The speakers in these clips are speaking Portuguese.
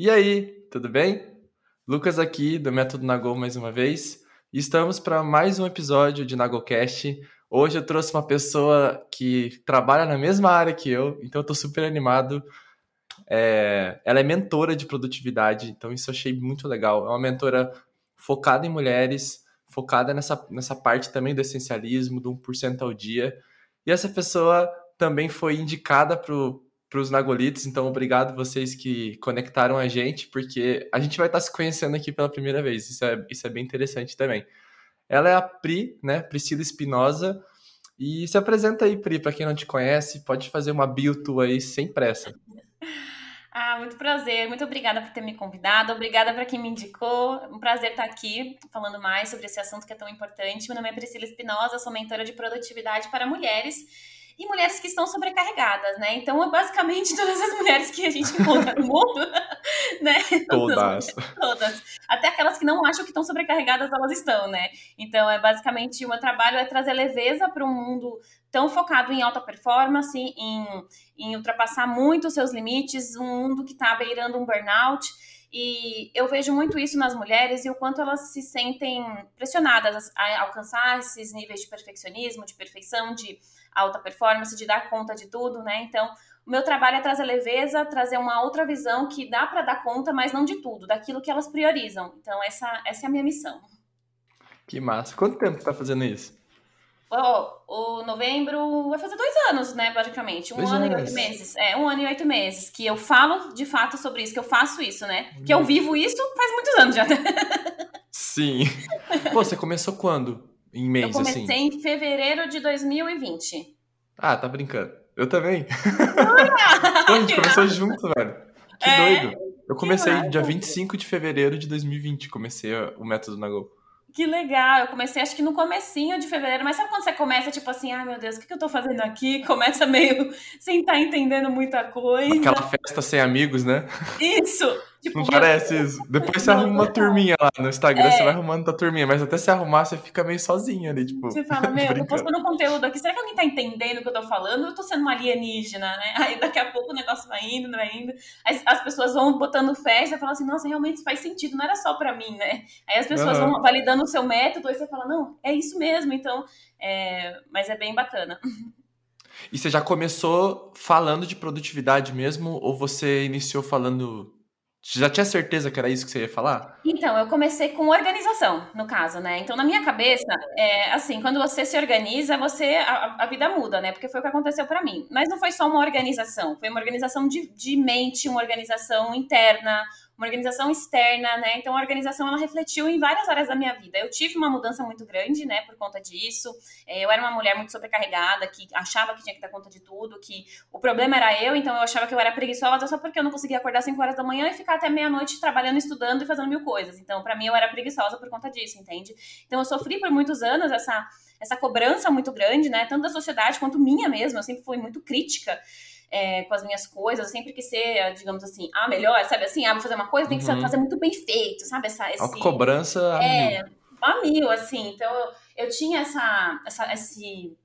E aí, tudo bem? Lucas aqui do Método Nagol mais uma vez. Estamos para mais um episódio de Nagolcast. Hoje eu trouxe uma pessoa que trabalha na mesma área que eu, então eu tô super animado. É... Ela é mentora de produtividade, então isso eu achei muito legal. É uma mentora focada em mulheres, focada nessa, nessa parte também do essencialismo, do 1% ao dia. E essa pessoa também foi indicada para os Nagolitos, então obrigado vocês que conectaram a gente, porque a gente vai estar se conhecendo aqui pela primeira vez, isso é, isso é bem interessante também. Ela é a Pri, né, Priscila Espinosa, e se apresenta aí, Pri, para quem não te conhece, pode fazer uma bio tua aí sem pressa. Ah, muito prazer. Muito obrigada por ter me convidado. Obrigada para quem me indicou. Um prazer estar aqui falando mais sobre esse assunto que é tão importante. Meu nome é Priscila Espinosa, sou mentora de produtividade para mulheres e mulheres que estão sobrecarregadas, né? Então, é basicamente todas as mulheres que a gente encontra no mundo, né? Todas. Todas. Até aquelas que não acham que estão sobrecarregadas, elas estão, né? Então, é basicamente o meu trabalho é trazer leveza para um mundo tão focado em alta performance, em, em ultrapassar muito os seus limites, um mundo que está beirando um burnout. E eu vejo muito isso nas mulheres e o quanto elas se sentem pressionadas a alcançar esses níveis de perfeccionismo, de perfeição, de alta performance, de dar conta de tudo, né? Então, o meu trabalho é trazer leveza, trazer uma outra visão que dá para dar conta, mas não de tudo, daquilo que elas priorizam. Então, essa, essa é a minha missão. Que massa. Quanto tempo você tá fazendo isso? Oh, o novembro vai fazer dois anos, né, basicamente. Um dois ano anos. e oito meses. É, um ano e oito meses. Que eu falo de fato sobre isso, que eu faço isso, né? Que eu vivo isso faz muitos anos já. Sim. Pô, você começou quando? Em mês, Eu comecei assim? em fevereiro de 2020. Ah, tá brincando. Eu também. Pô, a gente começou junto, velho. Que é, doido. Eu comecei dia 25 de fevereiro de 2020, comecei o método Nagol. Que legal, eu comecei acho que no comecinho de fevereiro, mas sabe quando você começa, tipo assim, ai ah, meu Deus, o que, que eu tô fazendo aqui? Começa meio sem estar tá entendendo muita coisa. Aquela festa sem amigos, né? Isso! Tipo, não parece isso. Depois você arruma uma turminha lá no Instagram, é. você vai arrumando tua turminha, mas até se arrumar, você fica meio sozinha ali, tipo. Você fala, meu, eu tô postando conteúdo aqui, será que alguém tá entendendo o que eu tô falando? Eu tô sendo uma alienígena, né? Aí daqui a pouco o negócio vai indo, vai indo. As, as pessoas vão botando fé e você fala assim, nossa, realmente faz sentido, não era só pra mim, né? Aí as pessoas uhum. vão validando o seu método, aí você fala, não, é isso mesmo, então. É... Mas é bem bacana. E você já começou falando de produtividade mesmo, ou você iniciou falando já tinha certeza que era isso que você ia falar? Então, eu comecei com organização, no caso, né? Então, na minha cabeça, é, assim, quando você se organiza, você a, a vida muda, né? Porque foi o que aconteceu para mim. Mas não foi só uma organização, foi uma organização de, de mente, uma organização interna, uma organização externa, né? Então a organização ela refletiu em várias áreas da minha vida. Eu tive uma mudança muito grande, né, por conta disso. É, eu era uma mulher muito sobrecarregada, que achava que tinha que dar conta de tudo, que o problema era eu, então eu achava que eu era preguiçosa só porque eu não conseguia acordar às 5 horas da manhã e ficar até meia-noite trabalhando, estudando e fazendo mil coisas. Então, para mim eu era preguiçosa por conta disso, entende? Então eu sofri por muitos anos essa essa cobrança muito grande, né, tanto da sociedade quanto minha mesma. Eu sempre fui muito crítica é, com as minhas coisas, sempre quis ser, digamos assim, a melhor, sabe assim, ah, vou fazer uma coisa, tem que uhum. fazer muito bem feito, sabe? Essa, esse, a cobrança é, a mil, assim. Então, eu, eu tinha essa, essa, esse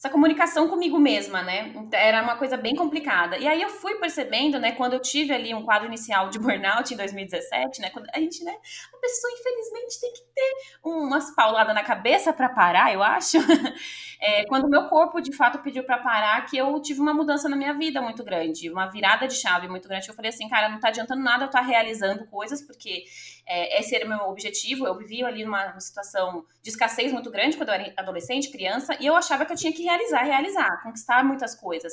essa comunicação comigo mesma, né? Era uma coisa bem complicada. E aí eu fui percebendo, né, quando eu tive ali um quadro inicial de burnout em 2017, né, quando a gente, né, a pessoa infelizmente tem que ter umas pauladas na cabeça para parar, eu acho. É, quando o meu corpo de fato pediu para parar, que eu tive uma mudança na minha vida muito grande, uma virada de chave muito grande. Eu falei assim, cara, não tá adiantando nada eu estar tá realizando coisas, porque é, esse era o meu objetivo. Eu vivia ali numa situação de escassez muito grande quando eu era adolescente, criança, e eu achava que eu tinha que realizar, realizar, conquistar muitas coisas.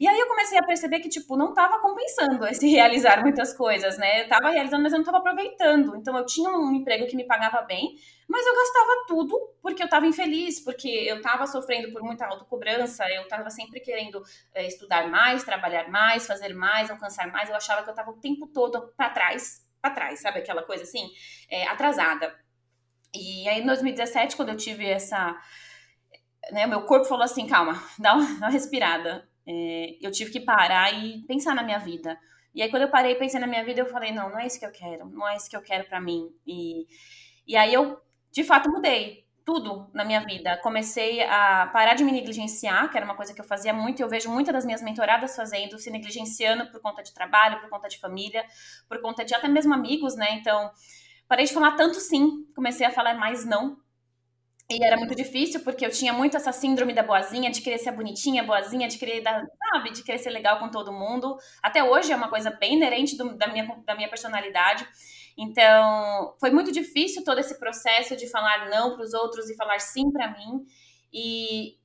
E aí eu comecei a perceber que, tipo, não estava compensando esse realizar muitas coisas, né? Eu tava realizando, mas eu não estava aproveitando. Então eu tinha um emprego que me pagava bem, mas eu gastava tudo porque eu estava infeliz, porque eu estava sofrendo por muita autocobrança, eu estava sempre querendo é, estudar mais, trabalhar mais, fazer mais, alcançar mais. Eu achava que eu estava o tempo todo para trás, para trás, sabe aquela coisa assim, é, atrasada. E aí, em 2017, quando eu tive essa. Né, meu corpo falou assim: calma, dá uma, dá uma respirada. É, eu tive que parar e pensar na minha vida. E aí, quando eu parei e pensei na minha vida, eu falei: não, não é isso que eu quero, não é isso que eu quero para mim. E, e aí, eu de fato mudei. tudo na minha vida. Comecei a parar de me negligenciar, que era uma coisa que eu fazia muito, e eu vejo muitas das minhas mentoradas fazendo, se negligenciando por conta de trabalho, por conta de família, por conta de até mesmo amigos, né? Então, parei de falar tanto sim, comecei a falar mais não. E era muito difícil, porque eu tinha muito essa síndrome da boazinha, de querer ser bonitinha, boazinha, de querer dar, sabe, de querer ser legal com todo mundo. Até hoje é uma coisa bem inerente do, da, minha, da minha personalidade. Então, foi muito difícil todo esse processo de falar não para os outros e falar sim para mim. E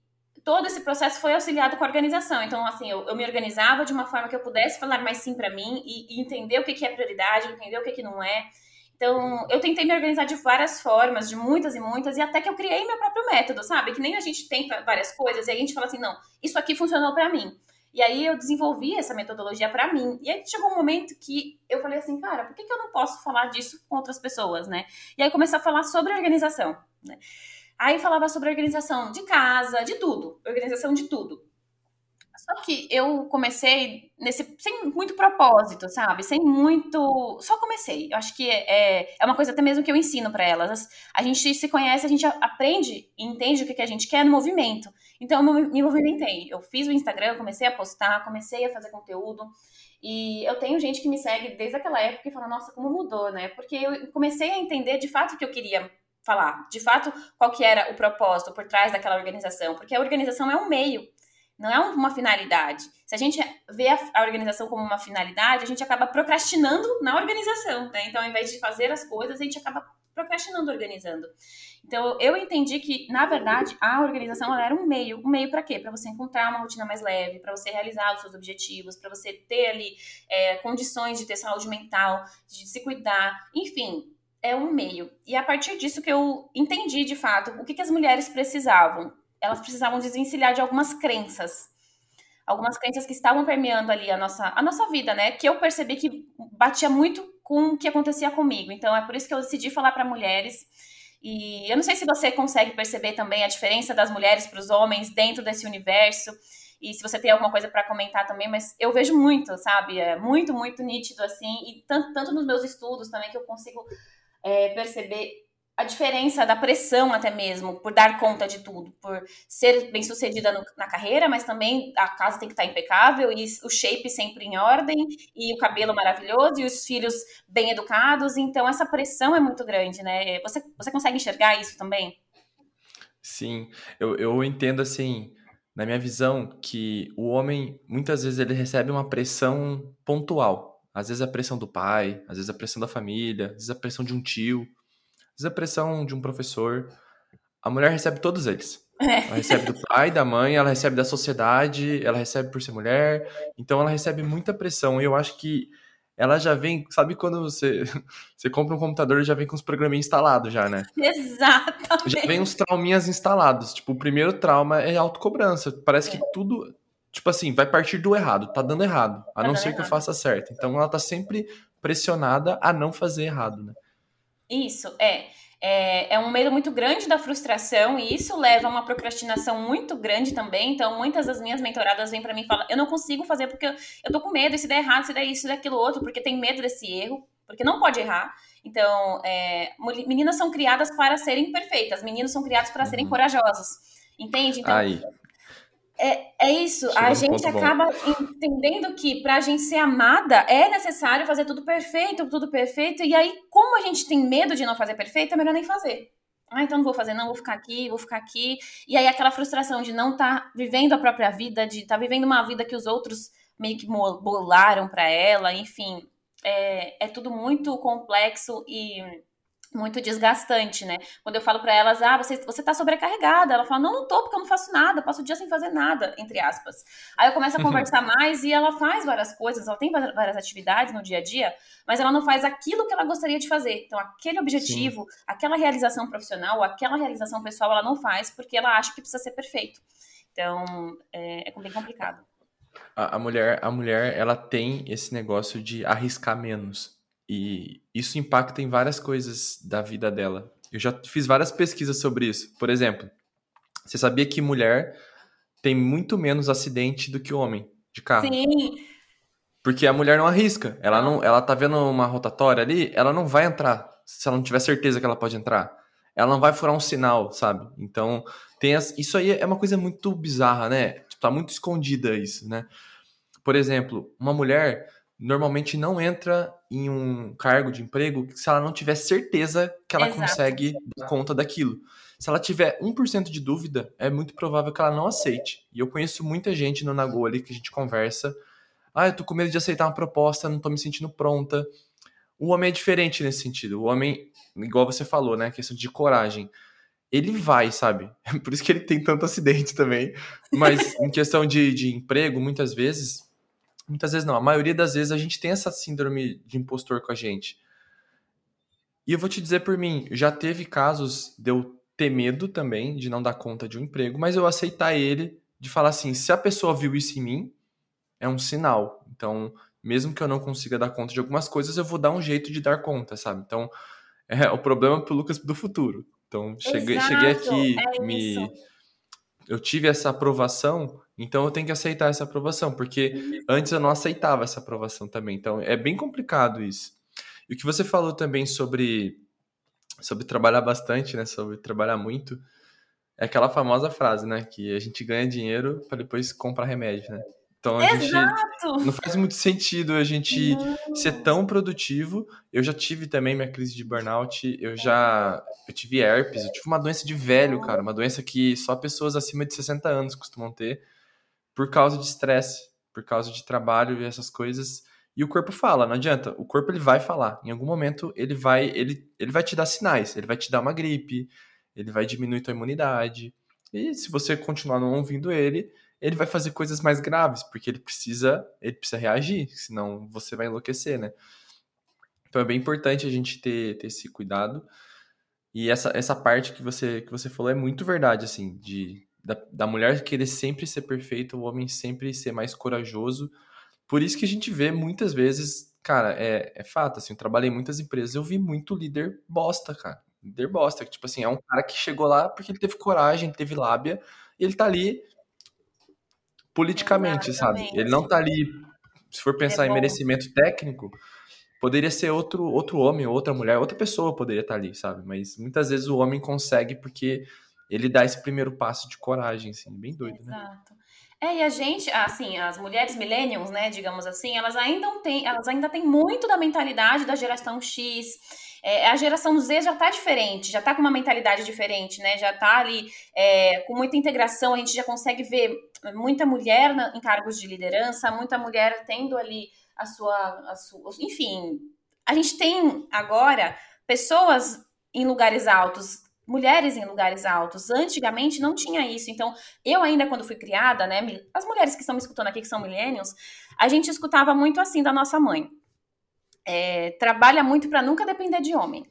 todo esse processo foi auxiliado com a organização. Então, assim, eu, eu me organizava de uma forma que eu pudesse falar mais sim para mim e, e, entender o que, que é prioridade, entender o que, que não é. Então, eu tentei me organizar de várias formas, de muitas e muitas, e até que eu criei meu próprio método, sabe? Que nem a gente tenta várias coisas e a gente fala assim, não, isso aqui funcionou para mim. E aí eu desenvolvi essa metodologia para mim. E aí chegou um momento que eu falei assim, cara, por que, que eu não posso falar disso com outras pessoas, né? E aí comecei a falar sobre organização, né? Aí falava sobre organização de casa, de tudo, organização de tudo. Só que eu comecei nesse sem muito propósito, sabe? Sem muito. Só comecei. Eu acho que é, é uma coisa até mesmo que eu ensino para elas. A gente se conhece, a gente aprende e entende o que, que a gente quer no movimento. Então eu me movimentei. Eu fiz o Instagram, comecei a postar, comecei a fazer conteúdo. E eu tenho gente que me segue desde aquela época e fala, nossa, como mudou, né? Porque eu comecei a entender de fato o que eu queria falar. De fato, qual que era o propósito por trás daquela organização. Porque a organização é um meio não é uma finalidade. Se a gente vê a, organização como uma finalidade, a gente acaba procrastinando na organização, né? Então, ao invés de fazer as coisas, a gente acaba procrastinando organizando. Então, eu entendi que, na verdade, a organização era um meio. Um meio para quê? Para você encontrar uma rotina mais leve, para você realizar os seus objetivos, para você ter ali é, condições de ter saúde mental, de se cuidar, enfim. É um meio. E é a partir disso que eu entendi, de fato, o que, que as mulheres precisavam elas precisavam desvencilhar de algumas crenças. Algumas crenças que estavam permeando ali a nossa, a nossa vida, né? Que eu percebi que batia muito com o que acontecia comigo. Então, é por isso que eu decidi falar para mulheres. E eu não sei se você consegue perceber também a diferença das mulheres para os homens dentro desse universo. E se você tem alguma coisa para comentar também, mas eu vejo muito, sabe? É muito, muito nítido assim. E tanto, tanto nos meus estudos também que eu consigo é, perceber a diferença da pressão até mesmo, por dar conta de tudo, por ser bem sucedida no, na carreira, mas também a casa tem que estar impecável e o shape sempre em ordem e o cabelo maravilhoso e os filhos bem educados, então essa pressão é muito grande, né? Você, você consegue enxergar isso também? Sim, eu, eu entendo assim, na minha visão, que o homem, muitas vezes ele recebe uma pressão pontual, às vezes a pressão do pai, às vezes a pressão da família, às vezes a pressão de um tio, vezes a pressão de um professor. A mulher recebe todos eles. É. Ela recebe do pai, da mãe, ela recebe da sociedade, ela recebe por ser mulher. Então ela recebe muita pressão. E eu acho que ela já vem, sabe quando você, você compra um computador e já vem com os programinhos instalados já, né? Exatamente. Já vem uns trauminhas instalados. Tipo, o primeiro trauma é autocobrança. Parece é. que tudo, tipo assim, vai partir do errado, tá dando errado, a tá não ser errado. que eu faça certo. Então ela tá sempre pressionada a não fazer errado, né? Isso, é. É, é um medo muito grande da frustração e isso leva a uma procrastinação muito grande também. Então, muitas das minhas mentoradas vêm para mim e falam: eu não consigo fazer porque eu tô com medo, e se der errado, se der isso, se der aquilo outro, porque tem medo desse erro, porque não pode errar. Então, é, meninas são criadas para serem perfeitas, meninos são criados para uhum. serem corajosos. Entende? Então. É, é isso, Chegou a gente acaba bom. entendendo que para a gente ser amada é necessário fazer tudo perfeito, tudo perfeito, e aí, como a gente tem medo de não fazer perfeito, é melhor nem fazer. Ah, então não vou fazer, não, vou ficar aqui, vou ficar aqui. E aí aquela frustração de não estar tá vivendo a própria vida, de estar tá vivendo uma vida que os outros meio que bolaram para ela, enfim. É, é tudo muito complexo e muito desgastante, né? Quando eu falo para elas, ah, você, você tá sobrecarregada. Ela fala, não, não tô, porque eu não faço nada, passo o dia sem fazer nada, entre aspas. Aí eu começo a conversar mais e ela faz várias coisas, ela tem várias atividades no dia a dia, mas ela não faz aquilo que ela gostaria de fazer. Então, aquele objetivo, Sim. aquela realização profissional, aquela realização pessoal, ela não faz porque ela acha que precisa ser perfeito. Então, é, é bem complicado. A, a mulher, a mulher, ela tem esse negócio de arriscar menos. E isso impacta em várias coisas da vida dela. Eu já fiz várias pesquisas sobre isso. Por exemplo, você sabia que mulher tem muito menos acidente do que homem de carro? Sim. Porque a mulher não arrisca. Ela não, ela tá vendo uma rotatória ali, ela não vai entrar se ela não tiver certeza que ela pode entrar. ela não vai furar um sinal, sabe? Então, tem as, isso aí é uma coisa muito bizarra, né? Tipo, tá muito escondida isso, né? Por exemplo, uma mulher normalmente não entra em um cargo de emprego se ela não tiver certeza que ela Exato. consegue dar conta daquilo. Se ela tiver 1% de dúvida, é muito provável que ela não aceite. E eu conheço muita gente no Nagô ali que a gente conversa. Ah, eu tô com medo de aceitar uma proposta, não tô me sentindo pronta. O homem é diferente nesse sentido. O homem, igual você falou, né? Questão de coragem. Ele vai, sabe? Por isso que ele tem tanto acidente também. Mas em questão de, de emprego, muitas vezes, Muitas vezes não. A maioria das vezes a gente tem essa síndrome de impostor com a gente. E eu vou te dizer por mim, já teve casos de eu ter medo também de não dar conta de um emprego, mas eu aceitar ele, de falar assim, se a pessoa viu isso em mim, é um sinal. Então, mesmo que eu não consiga dar conta de algumas coisas, eu vou dar um jeito de dar conta, sabe? Então, é o problema pro Lucas do futuro. Então, cheguei, cheguei aqui, é me eu tive essa aprovação, então eu tenho que aceitar essa aprovação, porque uhum. antes eu não aceitava essa aprovação também. Então é bem complicado isso. E o que você falou também sobre sobre trabalhar bastante, né, sobre trabalhar muito, é aquela famosa frase, né, que a gente ganha dinheiro para depois comprar remédio, né? Então a Exato. gente não faz muito sentido a gente não. ser tão produtivo. Eu já tive também minha crise de burnout, eu já eu tive herpes, eu tive uma doença de velho, cara, uma doença que só pessoas acima de 60 anos costumam ter por causa de estresse, por causa de trabalho e essas coisas. E o corpo fala, não adianta. O corpo ele vai falar. Em algum momento ele vai ele, ele vai te dar sinais, ele vai te dar uma gripe, ele vai diminuir tua imunidade. E se você continuar não ouvindo ele, ele vai fazer coisas mais graves, porque ele precisa, ele precisa reagir, senão você vai enlouquecer, né? Então é bem importante a gente ter, ter esse cuidado. E essa, essa parte que você, que você falou é muito verdade, assim, de, da, da mulher querer sempre ser perfeita, o homem sempre ser mais corajoso. Por isso que a gente vê muitas vezes, cara, é, é fato, assim, eu trabalhei em muitas empresas, eu vi muito líder bosta, cara. Líder bosta, que, tipo assim, é um cara que chegou lá porque ele teve coragem, teve lábia, e ele tá ali politicamente, Exatamente. sabe? Ele não tá ali, se for pensar é em merecimento técnico, poderia ser outro, outro homem, outra mulher, outra pessoa poderia estar tá ali, sabe? Mas muitas vezes o homem consegue porque ele dá esse primeiro passo de coragem, assim, bem doido, né? Exato. É, e a gente, assim, as mulheres millennials, né, digamos assim, elas ainda têm, elas ainda têm muito da mentalidade da geração X, é, a geração Z já está diferente, já está com uma mentalidade diferente, né? Já está ali é, com muita integração, a gente já consegue ver muita mulher na, em cargos de liderança, muita mulher tendo ali a sua, a sua. Enfim, a gente tem agora pessoas em lugares altos, mulheres em lugares altos. Antigamente não tinha isso. Então, eu ainda quando fui criada, né, as mulheres que estão me escutando aqui que são millennials, a gente escutava muito assim da nossa mãe é, trabalha muito para nunca depender de homem.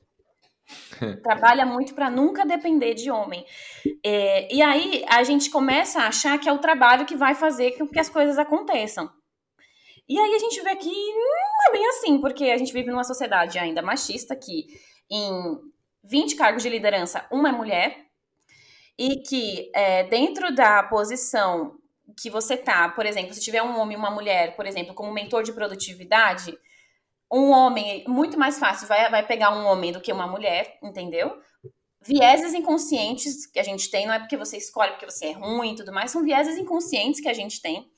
trabalha muito para nunca depender de homem. É, e aí a gente começa a achar que é o trabalho que vai fazer com que as coisas aconteçam. E aí a gente vê que não é bem assim, porque a gente vive numa sociedade ainda machista que em 20 cargos de liderança, uma é mulher, e que é, dentro da posição que você tá, por exemplo, se tiver um homem e uma mulher, por exemplo, como mentor de produtividade, um homem, muito mais fácil, vai, vai pegar um homem do que uma mulher, entendeu? Vieses inconscientes que a gente tem, não é porque você escolhe porque você é ruim e tudo mais, são vieses inconscientes que a gente tem.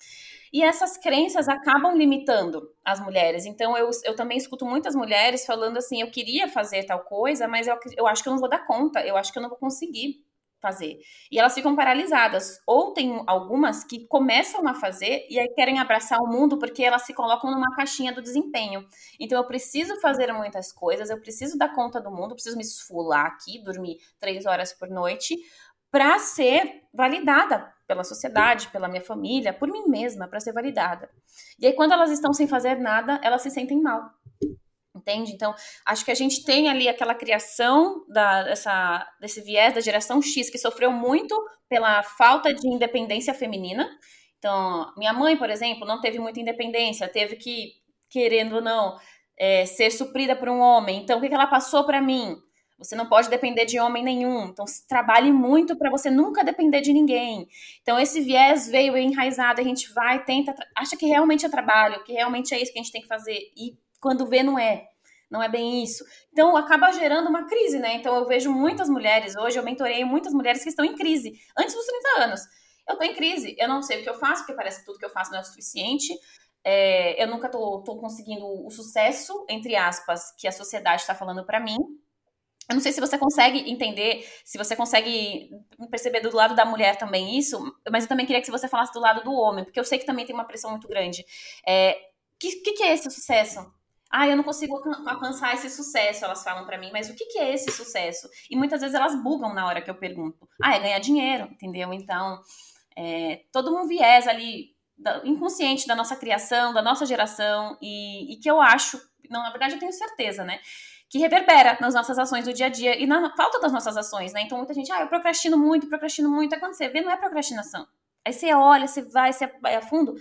E essas crenças acabam limitando as mulheres. Então, eu, eu também escuto muitas mulheres falando assim: eu queria fazer tal coisa, mas eu, eu acho que eu não vou dar conta, eu acho que eu não vou conseguir fazer. E elas ficam paralisadas. Ou tem algumas que começam a fazer e aí querem abraçar o mundo porque elas se colocam numa caixinha do desempenho. Então eu preciso fazer muitas coisas, eu preciso dar conta do mundo, preciso me esfolar aqui, dormir três horas por noite para ser validada pela sociedade, pela minha família, por mim mesma, para ser validada. E aí quando elas estão sem fazer nada, elas se sentem mal. Entende? Então, acho que a gente tem ali aquela criação da, dessa, desse viés da geração X, que sofreu muito pela falta de independência feminina. Então, minha mãe, por exemplo, não teve muita independência, teve que, querendo ou não, é, ser suprida por um homem. Então, o que, que ela passou para mim? Você não pode depender de homem nenhum. Então, trabalhe muito para você nunca depender de ninguém. Então, esse viés veio enraizado. A gente vai, tenta, acha que realmente é trabalho, que realmente é isso que a gente tem que fazer. E quando vê, não é. não é bem isso. Então acaba gerando uma crise, né? Então eu vejo muitas mulheres, hoje eu mentorei muitas mulheres que estão em crise, antes dos 30 anos. Eu tô em crise, eu não sei o que eu faço, porque parece que tudo que eu faço não é o suficiente. É, eu nunca tô conseguindo o sucesso, entre aspas, que a sociedade está falando para mim. Eu não sei se você consegue entender, se você consegue perceber do lado da mulher também isso, mas eu também queria que você falasse do lado do homem, porque eu sei que também tem uma pressão muito grande. O é, que, que, é esse sucesso? Ah, eu não consigo alcançar esse sucesso, elas falam para mim, mas o que, que é esse sucesso? E muitas vezes elas bugam na hora que eu pergunto. Ah, é ganhar dinheiro, entendeu? Então, é, todo um viés ali inconsciente da nossa criação, da nossa geração, e, e que eu acho, não, na verdade eu tenho certeza, né? Que reverbera nas nossas ações do dia a dia e na falta das nossas ações, né? Então muita gente, ah, eu procrastino muito, procrastino muito. Aí quando você vê, não é procrastinação. Aí você olha, você vai, você vai a fundo,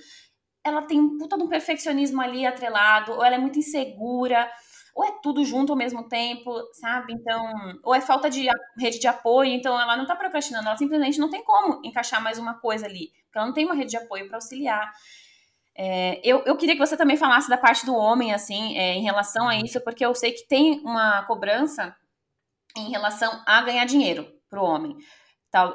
ela tem um puta de um perfeccionismo ali atrelado, ou ela é muito insegura, ou é tudo junto ao mesmo tempo, sabe? Então, ou é falta de rede de apoio, então ela não tá procrastinando, ela simplesmente não tem como encaixar mais uma coisa ali, porque ela não tem uma rede de apoio para auxiliar. É, eu, eu queria que você também falasse da parte do homem, assim, é, em relação a isso, porque eu sei que tem uma cobrança em relação a ganhar dinheiro para o homem.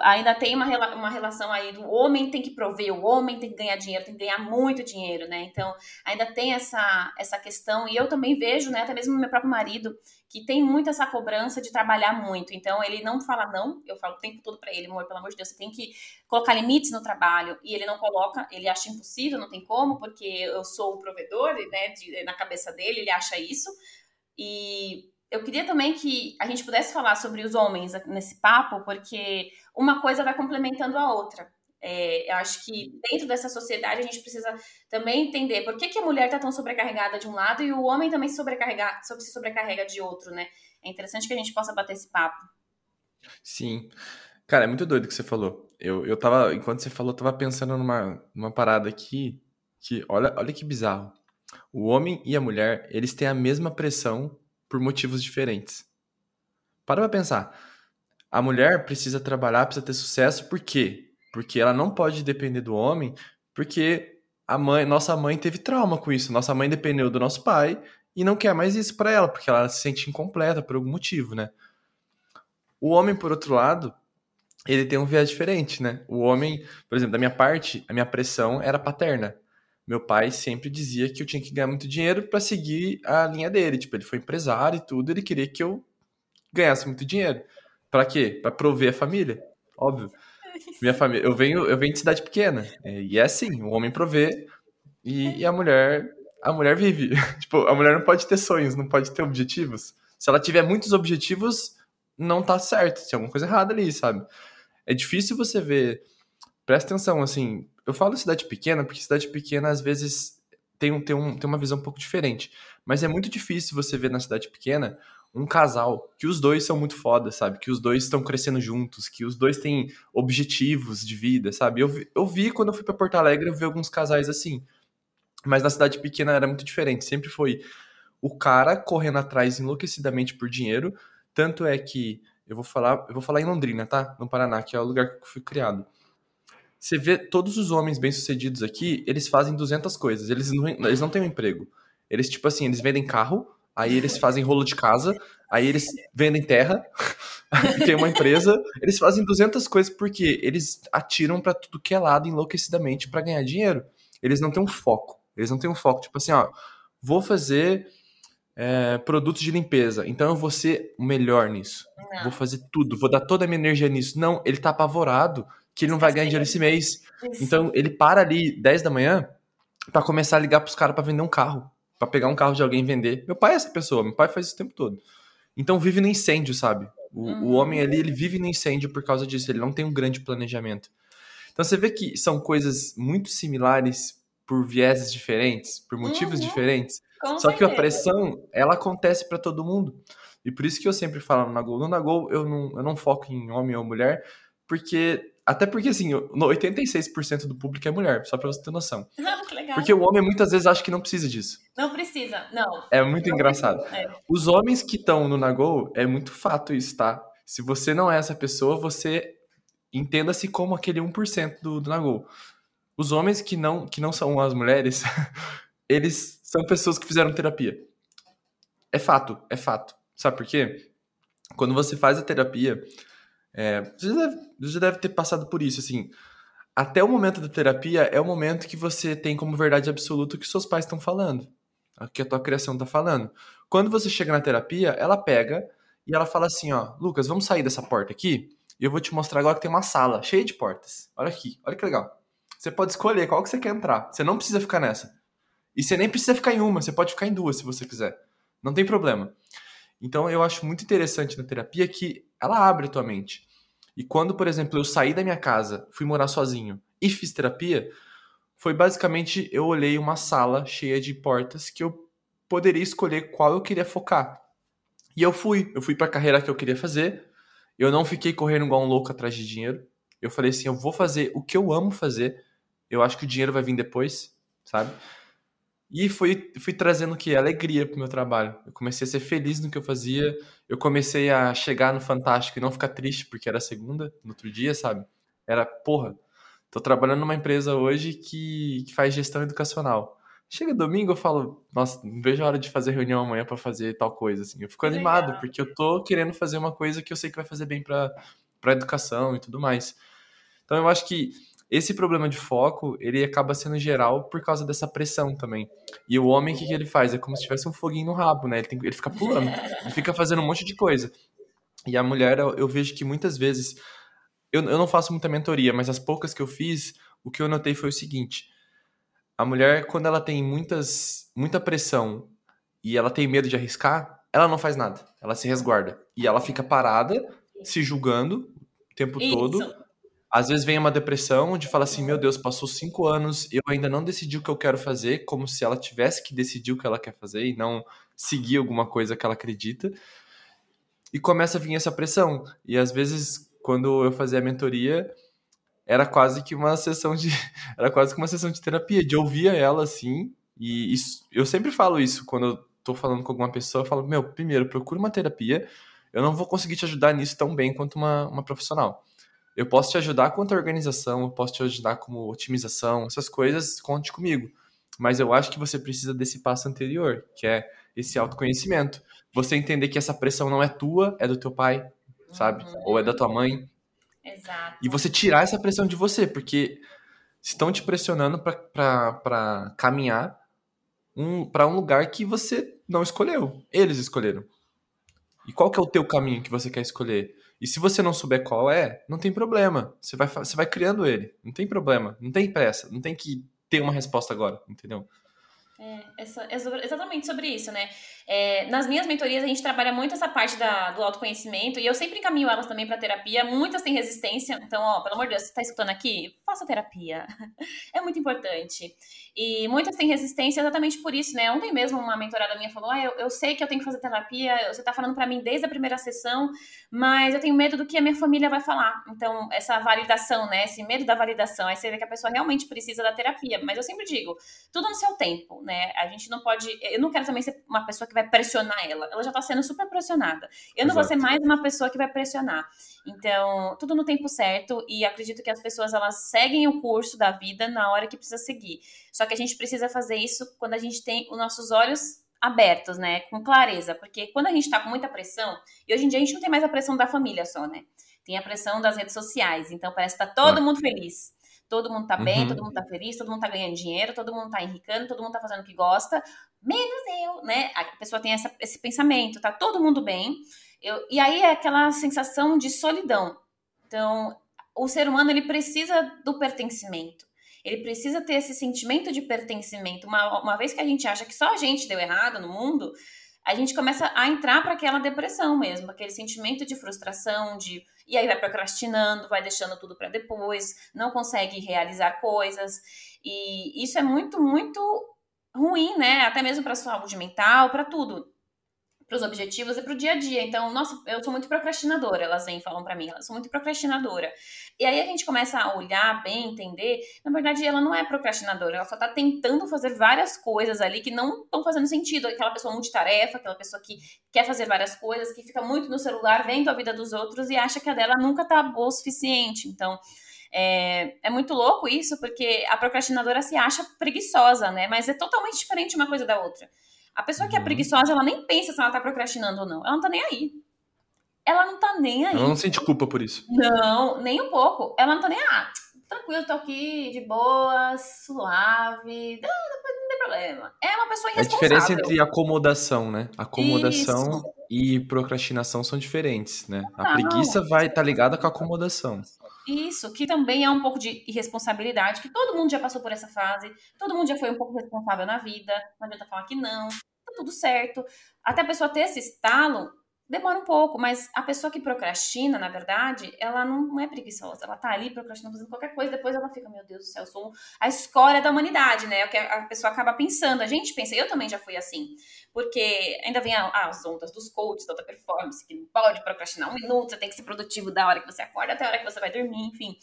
Ainda tem uma, uma relação aí do homem tem que prover, o homem tem que ganhar dinheiro, tem que ganhar muito dinheiro, né? Então, ainda tem essa, essa questão, e eu também vejo, né, até mesmo no meu próprio marido, que tem muito essa cobrança de trabalhar muito. Então, ele não fala não, eu falo o tempo todo para ele, amor, pelo amor de Deus, você tem que colocar limites no trabalho, e ele não coloca, ele acha impossível, não tem como, porque eu sou o provedor, né, de, na cabeça dele, ele acha isso. E eu queria também que a gente pudesse falar sobre os homens nesse papo, porque uma coisa vai complementando a outra. É, eu acho que dentro dessa sociedade a gente precisa também entender por que, que a mulher está tão sobrecarregada de um lado e o homem também se, sobrecarrega, se sobrecarrega de outro, né? É interessante que a gente possa bater esse papo. Sim. Cara, é muito doido o que você falou. Eu, eu tava, enquanto você falou, eu tava pensando numa, numa parada aqui que, olha, olha que bizarro. O homem e a mulher, eles têm a mesma pressão por motivos diferentes. Para pra pensar. A mulher precisa trabalhar, precisa ter sucesso, por quê? Porque ela não pode depender do homem, porque a mãe, nossa mãe teve trauma com isso. Nossa mãe dependeu do nosso pai e não quer mais isso para ela, porque ela se sente incompleta por algum motivo, né? O homem, por outro lado, ele tem um viés diferente, né? O homem, por exemplo, da minha parte, a minha pressão era paterna meu pai sempre dizia que eu tinha que ganhar muito dinheiro para seguir a linha dele. Tipo, ele foi empresário e tudo, ele queria que eu ganhasse muito dinheiro. Para quê? Para prover a família, óbvio. Minha família, eu venho, eu venho de cidade pequena, é, e é assim, o homem provê e, e a mulher, a mulher vive. tipo, a mulher não pode ter sonhos, não pode ter objetivos. Se ela tiver muitos objetivos, não tá certo, tem alguma coisa errada ali, sabe? É difícil você ver. Presta atenção, assim, eu falo cidade pequena porque cidade pequena às vezes tem, tem, um, tem uma visão um pouco diferente. Mas é muito difícil você ver na cidade pequena um casal que os dois são muito foda, sabe? Que os dois estão crescendo juntos, que os dois têm objetivos de vida, sabe? Eu vi, eu vi quando eu fui para Porto Alegre, eu vi alguns casais assim. Mas na cidade pequena era muito diferente. Sempre foi o cara correndo atrás enlouquecidamente por dinheiro. Tanto é que eu vou falar, eu vou falar em Londrina, tá? No Paraná, que é o lugar que eu fui criado. Você vê todos os homens bem-sucedidos aqui, eles fazem 200 coisas. Eles não, eles não têm um emprego. Eles, tipo assim, eles vendem carro, aí eles fazem rolo de casa, aí eles vendem terra, tem uma empresa. Eles fazem 200 coisas porque eles atiram para tudo que é lado enlouquecidamente para ganhar dinheiro. Eles não têm um foco. Eles não têm um foco. Tipo assim, ó, vou fazer é, produtos de limpeza, então eu vou ser o melhor nisso. Não. Vou fazer tudo, vou dar toda a minha energia nisso. Não, ele tá apavorado que ele não vai ganhar dinheiro esse mês. Então ele para ali 10 da manhã para começar a ligar pros caras para vender um carro, para pegar um carro de alguém e vender. Meu pai é essa pessoa, meu pai faz isso o tempo todo. Então vive no incêndio, sabe? O, uhum. o homem ali, ele vive no incêndio por causa disso, ele não tem um grande planejamento. Então você vê que são coisas muito similares por vieses diferentes, por motivos uhum. diferentes. Com Só certeza. que a pressão, ela acontece para todo mundo. E por isso que eu sempre falo no Nagol, no Nagol eu não, eu não foco em homem ou mulher, porque até porque, assim, 86% do público é mulher, só pra você ter noção. Legal. Porque o homem muitas vezes acha que não precisa disso. Não precisa, não. É muito não engraçado. É. Os homens que estão no Nagô, é muito fato isso, tá? Se você não é essa pessoa, você entenda-se como aquele 1% do, do Nagô. Os homens que não, que não são as mulheres, eles são pessoas que fizeram terapia. É fato, é fato. Sabe por quê? Quando você faz a terapia, é, você, já deve, você já deve ter passado por isso, assim. Até o momento da terapia é o momento que você tem como verdade absoluta o que seus pais estão falando, o que a tua criação está falando. Quando você chega na terapia, ela pega e ela fala assim, ó, Lucas, vamos sair dessa porta aqui e eu vou te mostrar agora que tem uma sala cheia de portas. Olha aqui, olha que legal. Você pode escolher qual que você quer entrar. Você não precisa ficar nessa. E você nem precisa ficar em uma, você pode ficar em duas se você quiser. Não tem problema. Então eu acho muito interessante na terapia que ela abre tua mente. E quando, por exemplo, eu saí da minha casa, fui morar sozinho e fiz terapia, foi basicamente eu olhei uma sala cheia de portas que eu poderia escolher qual eu queria focar. E eu fui, eu fui para a carreira que eu queria fazer. Eu não fiquei correndo igual um louco atrás de dinheiro. Eu falei assim, eu vou fazer o que eu amo fazer. Eu acho que o dinheiro vai vir depois, sabe? E fui, fui trazendo que alegria pro meu trabalho. Eu comecei a ser feliz no que eu fazia. Eu comecei a chegar no Fantástico e não ficar triste porque era segunda, no outro dia, sabe? Era, porra, tô trabalhando numa empresa hoje que, que faz gestão educacional. Chega domingo, eu falo, nossa, não vejo a hora de fazer reunião amanhã para fazer tal coisa, assim. Eu fico animado, porque eu tô querendo fazer uma coisa que eu sei que vai fazer bem pra, pra educação e tudo mais. Então eu acho que esse problema de foco, ele acaba sendo geral por causa dessa pressão também. E o homem, o que, que ele faz? É como se tivesse um foguinho no rabo, né? Ele, tem, ele fica pulando, ele fica fazendo um monte de coisa. E a mulher, eu, vejo que muitas vezes. Eu, eu não faço muita mentoria, mas as poucas que eu fiz, o que eu notei foi o seguinte: a mulher, quando ela tem muitas, muita pressão e ela tem medo de arriscar, ela não faz nada. Ela se resguarda. E ela fica parada, se julgando o tempo Isso. todo às vezes vem uma depressão de falar assim, meu Deus, passou cinco anos, eu ainda não decidi o que eu quero fazer, como se ela tivesse que decidir o que ela quer fazer e não seguir alguma coisa que ela acredita. E começa a vir essa pressão. E às vezes, quando eu fazia a mentoria, era quase que uma sessão de. Era quase que uma sessão de terapia, de ouvir ela assim. E isso, eu sempre falo isso quando eu tô falando com alguma pessoa, eu falo, meu, primeiro, procura uma terapia. Eu não vou conseguir te ajudar nisso tão bem quanto uma, uma profissional. Eu posso te ajudar quanto a organização, eu posso te ajudar como otimização, essas coisas, conte comigo. Mas eu acho que você precisa desse passo anterior, que é esse autoconhecimento. Você entender que essa pressão não é tua, é do teu pai, sabe? Uhum. Ou é da tua mãe. Exato. E você tirar essa pressão de você, porque estão te pressionando para caminhar um, para um lugar que você não escolheu. Eles escolheram. E qual que é o teu caminho que você quer escolher? E se você não souber qual é, não tem problema. Você vai, você vai criando ele. Não tem problema. Não tem pressa. Não tem que ter uma resposta agora, entendeu? É, é, exatamente sobre isso, né? É, nas minhas mentorias, a gente trabalha muito essa parte da, do autoconhecimento e eu sempre encaminho elas também para terapia. Muitas têm resistência, então, ó, pelo amor de Deus, você está escutando aqui? Faça terapia. É muito importante. E muitas têm resistência exatamente por isso, né? Ontem mesmo uma mentorada minha falou: ah, eu, eu sei que eu tenho que fazer terapia, você tá falando para mim desde a primeira sessão, mas eu tenho medo do que a minha família vai falar. Então, essa validação, né? Esse medo da validação, aí você vê que a pessoa realmente precisa da terapia. Mas eu sempre digo, tudo no seu tempo, né? A gente não pode. Eu não quero também ser uma pessoa que vai pressionar ela. Ela já tá sendo super pressionada. Eu não Exato. vou ser mais uma pessoa que vai pressionar. Então, tudo no tempo certo e acredito que as pessoas elas seguem o curso da vida na hora que precisa seguir. Só que a gente precisa fazer isso quando a gente tem os nossos olhos abertos, né, com clareza, porque quando a gente tá com muita pressão, e hoje em dia a gente não tem mais a pressão da família só, né? Tem a pressão das redes sociais, então parece que tá todo mundo feliz. Todo mundo tá bem, uhum. todo mundo tá feliz, todo mundo tá ganhando dinheiro, todo mundo tá enricando, todo mundo tá fazendo o que gosta, menos eu, né? A pessoa tem essa, esse pensamento, tá todo mundo bem, eu, e aí é aquela sensação de solidão. Então, o ser humano ele precisa do pertencimento. Ele precisa ter esse sentimento de pertencimento. Uma, uma vez que a gente acha que só a gente deu errado no mundo, a gente começa a entrar para aquela depressão mesmo, aquele sentimento de frustração, de e aí vai procrastinando, vai deixando tudo para depois, não consegue realizar coisas. E isso é muito, muito ruim, né? Até mesmo para a saúde mental, para tudo para os objetivos e para o dia a dia. Então, nossa, eu sou muito procrastinadora, elas vêm falam para mim, elas são muito procrastinadora. E aí a gente começa a olhar bem, entender, na verdade ela não é procrastinadora, ela só está tentando fazer várias coisas ali que não estão fazendo sentido. Aquela pessoa multitarefa, aquela pessoa que quer fazer várias coisas, que fica muito no celular vendo a vida dos outros e acha que a dela nunca tá boa o suficiente. Então, é, é, muito louco isso, porque a procrastinadora se acha preguiçosa, né? Mas é totalmente diferente uma coisa da outra. A pessoa que é uhum. preguiçosa, ela nem pensa se ela tá procrastinando ou não. Ela não tá nem aí. Ela não tá nem aí. Ela não sente culpa por isso. Não, nem um pouco. Ela não tá nem, ah, tranquilo, tô aqui, de boa, suave, não tem problema. É uma pessoa irresponsável. A diferença entre acomodação, né? Acomodação isso. e procrastinação são diferentes, né? A não, preguiça vai estar tá ligada com a acomodação. Isso, que também é um pouco de irresponsabilidade, que todo mundo já passou por essa fase, todo mundo já foi um pouco responsável na vida, não adianta falar que não, tá tudo certo. Até a pessoa ter esse estalo, demora um pouco, mas a pessoa que procrastina, na verdade, ela não é preguiçosa, ela tá ali procrastinando, fazendo qualquer coisa, depois ela fica, meu Deus do céu, eu sou a escória da humanidade, né? É o que a pessoa acaba pensando, a gente pensa, eu também já fui assim, porque ainda vem as ondas dos coaches, da performance, que não pode procrastinar um minuto, você tem que ser produtivo da hora que você acorda até a hora que você vai dormir, enfim.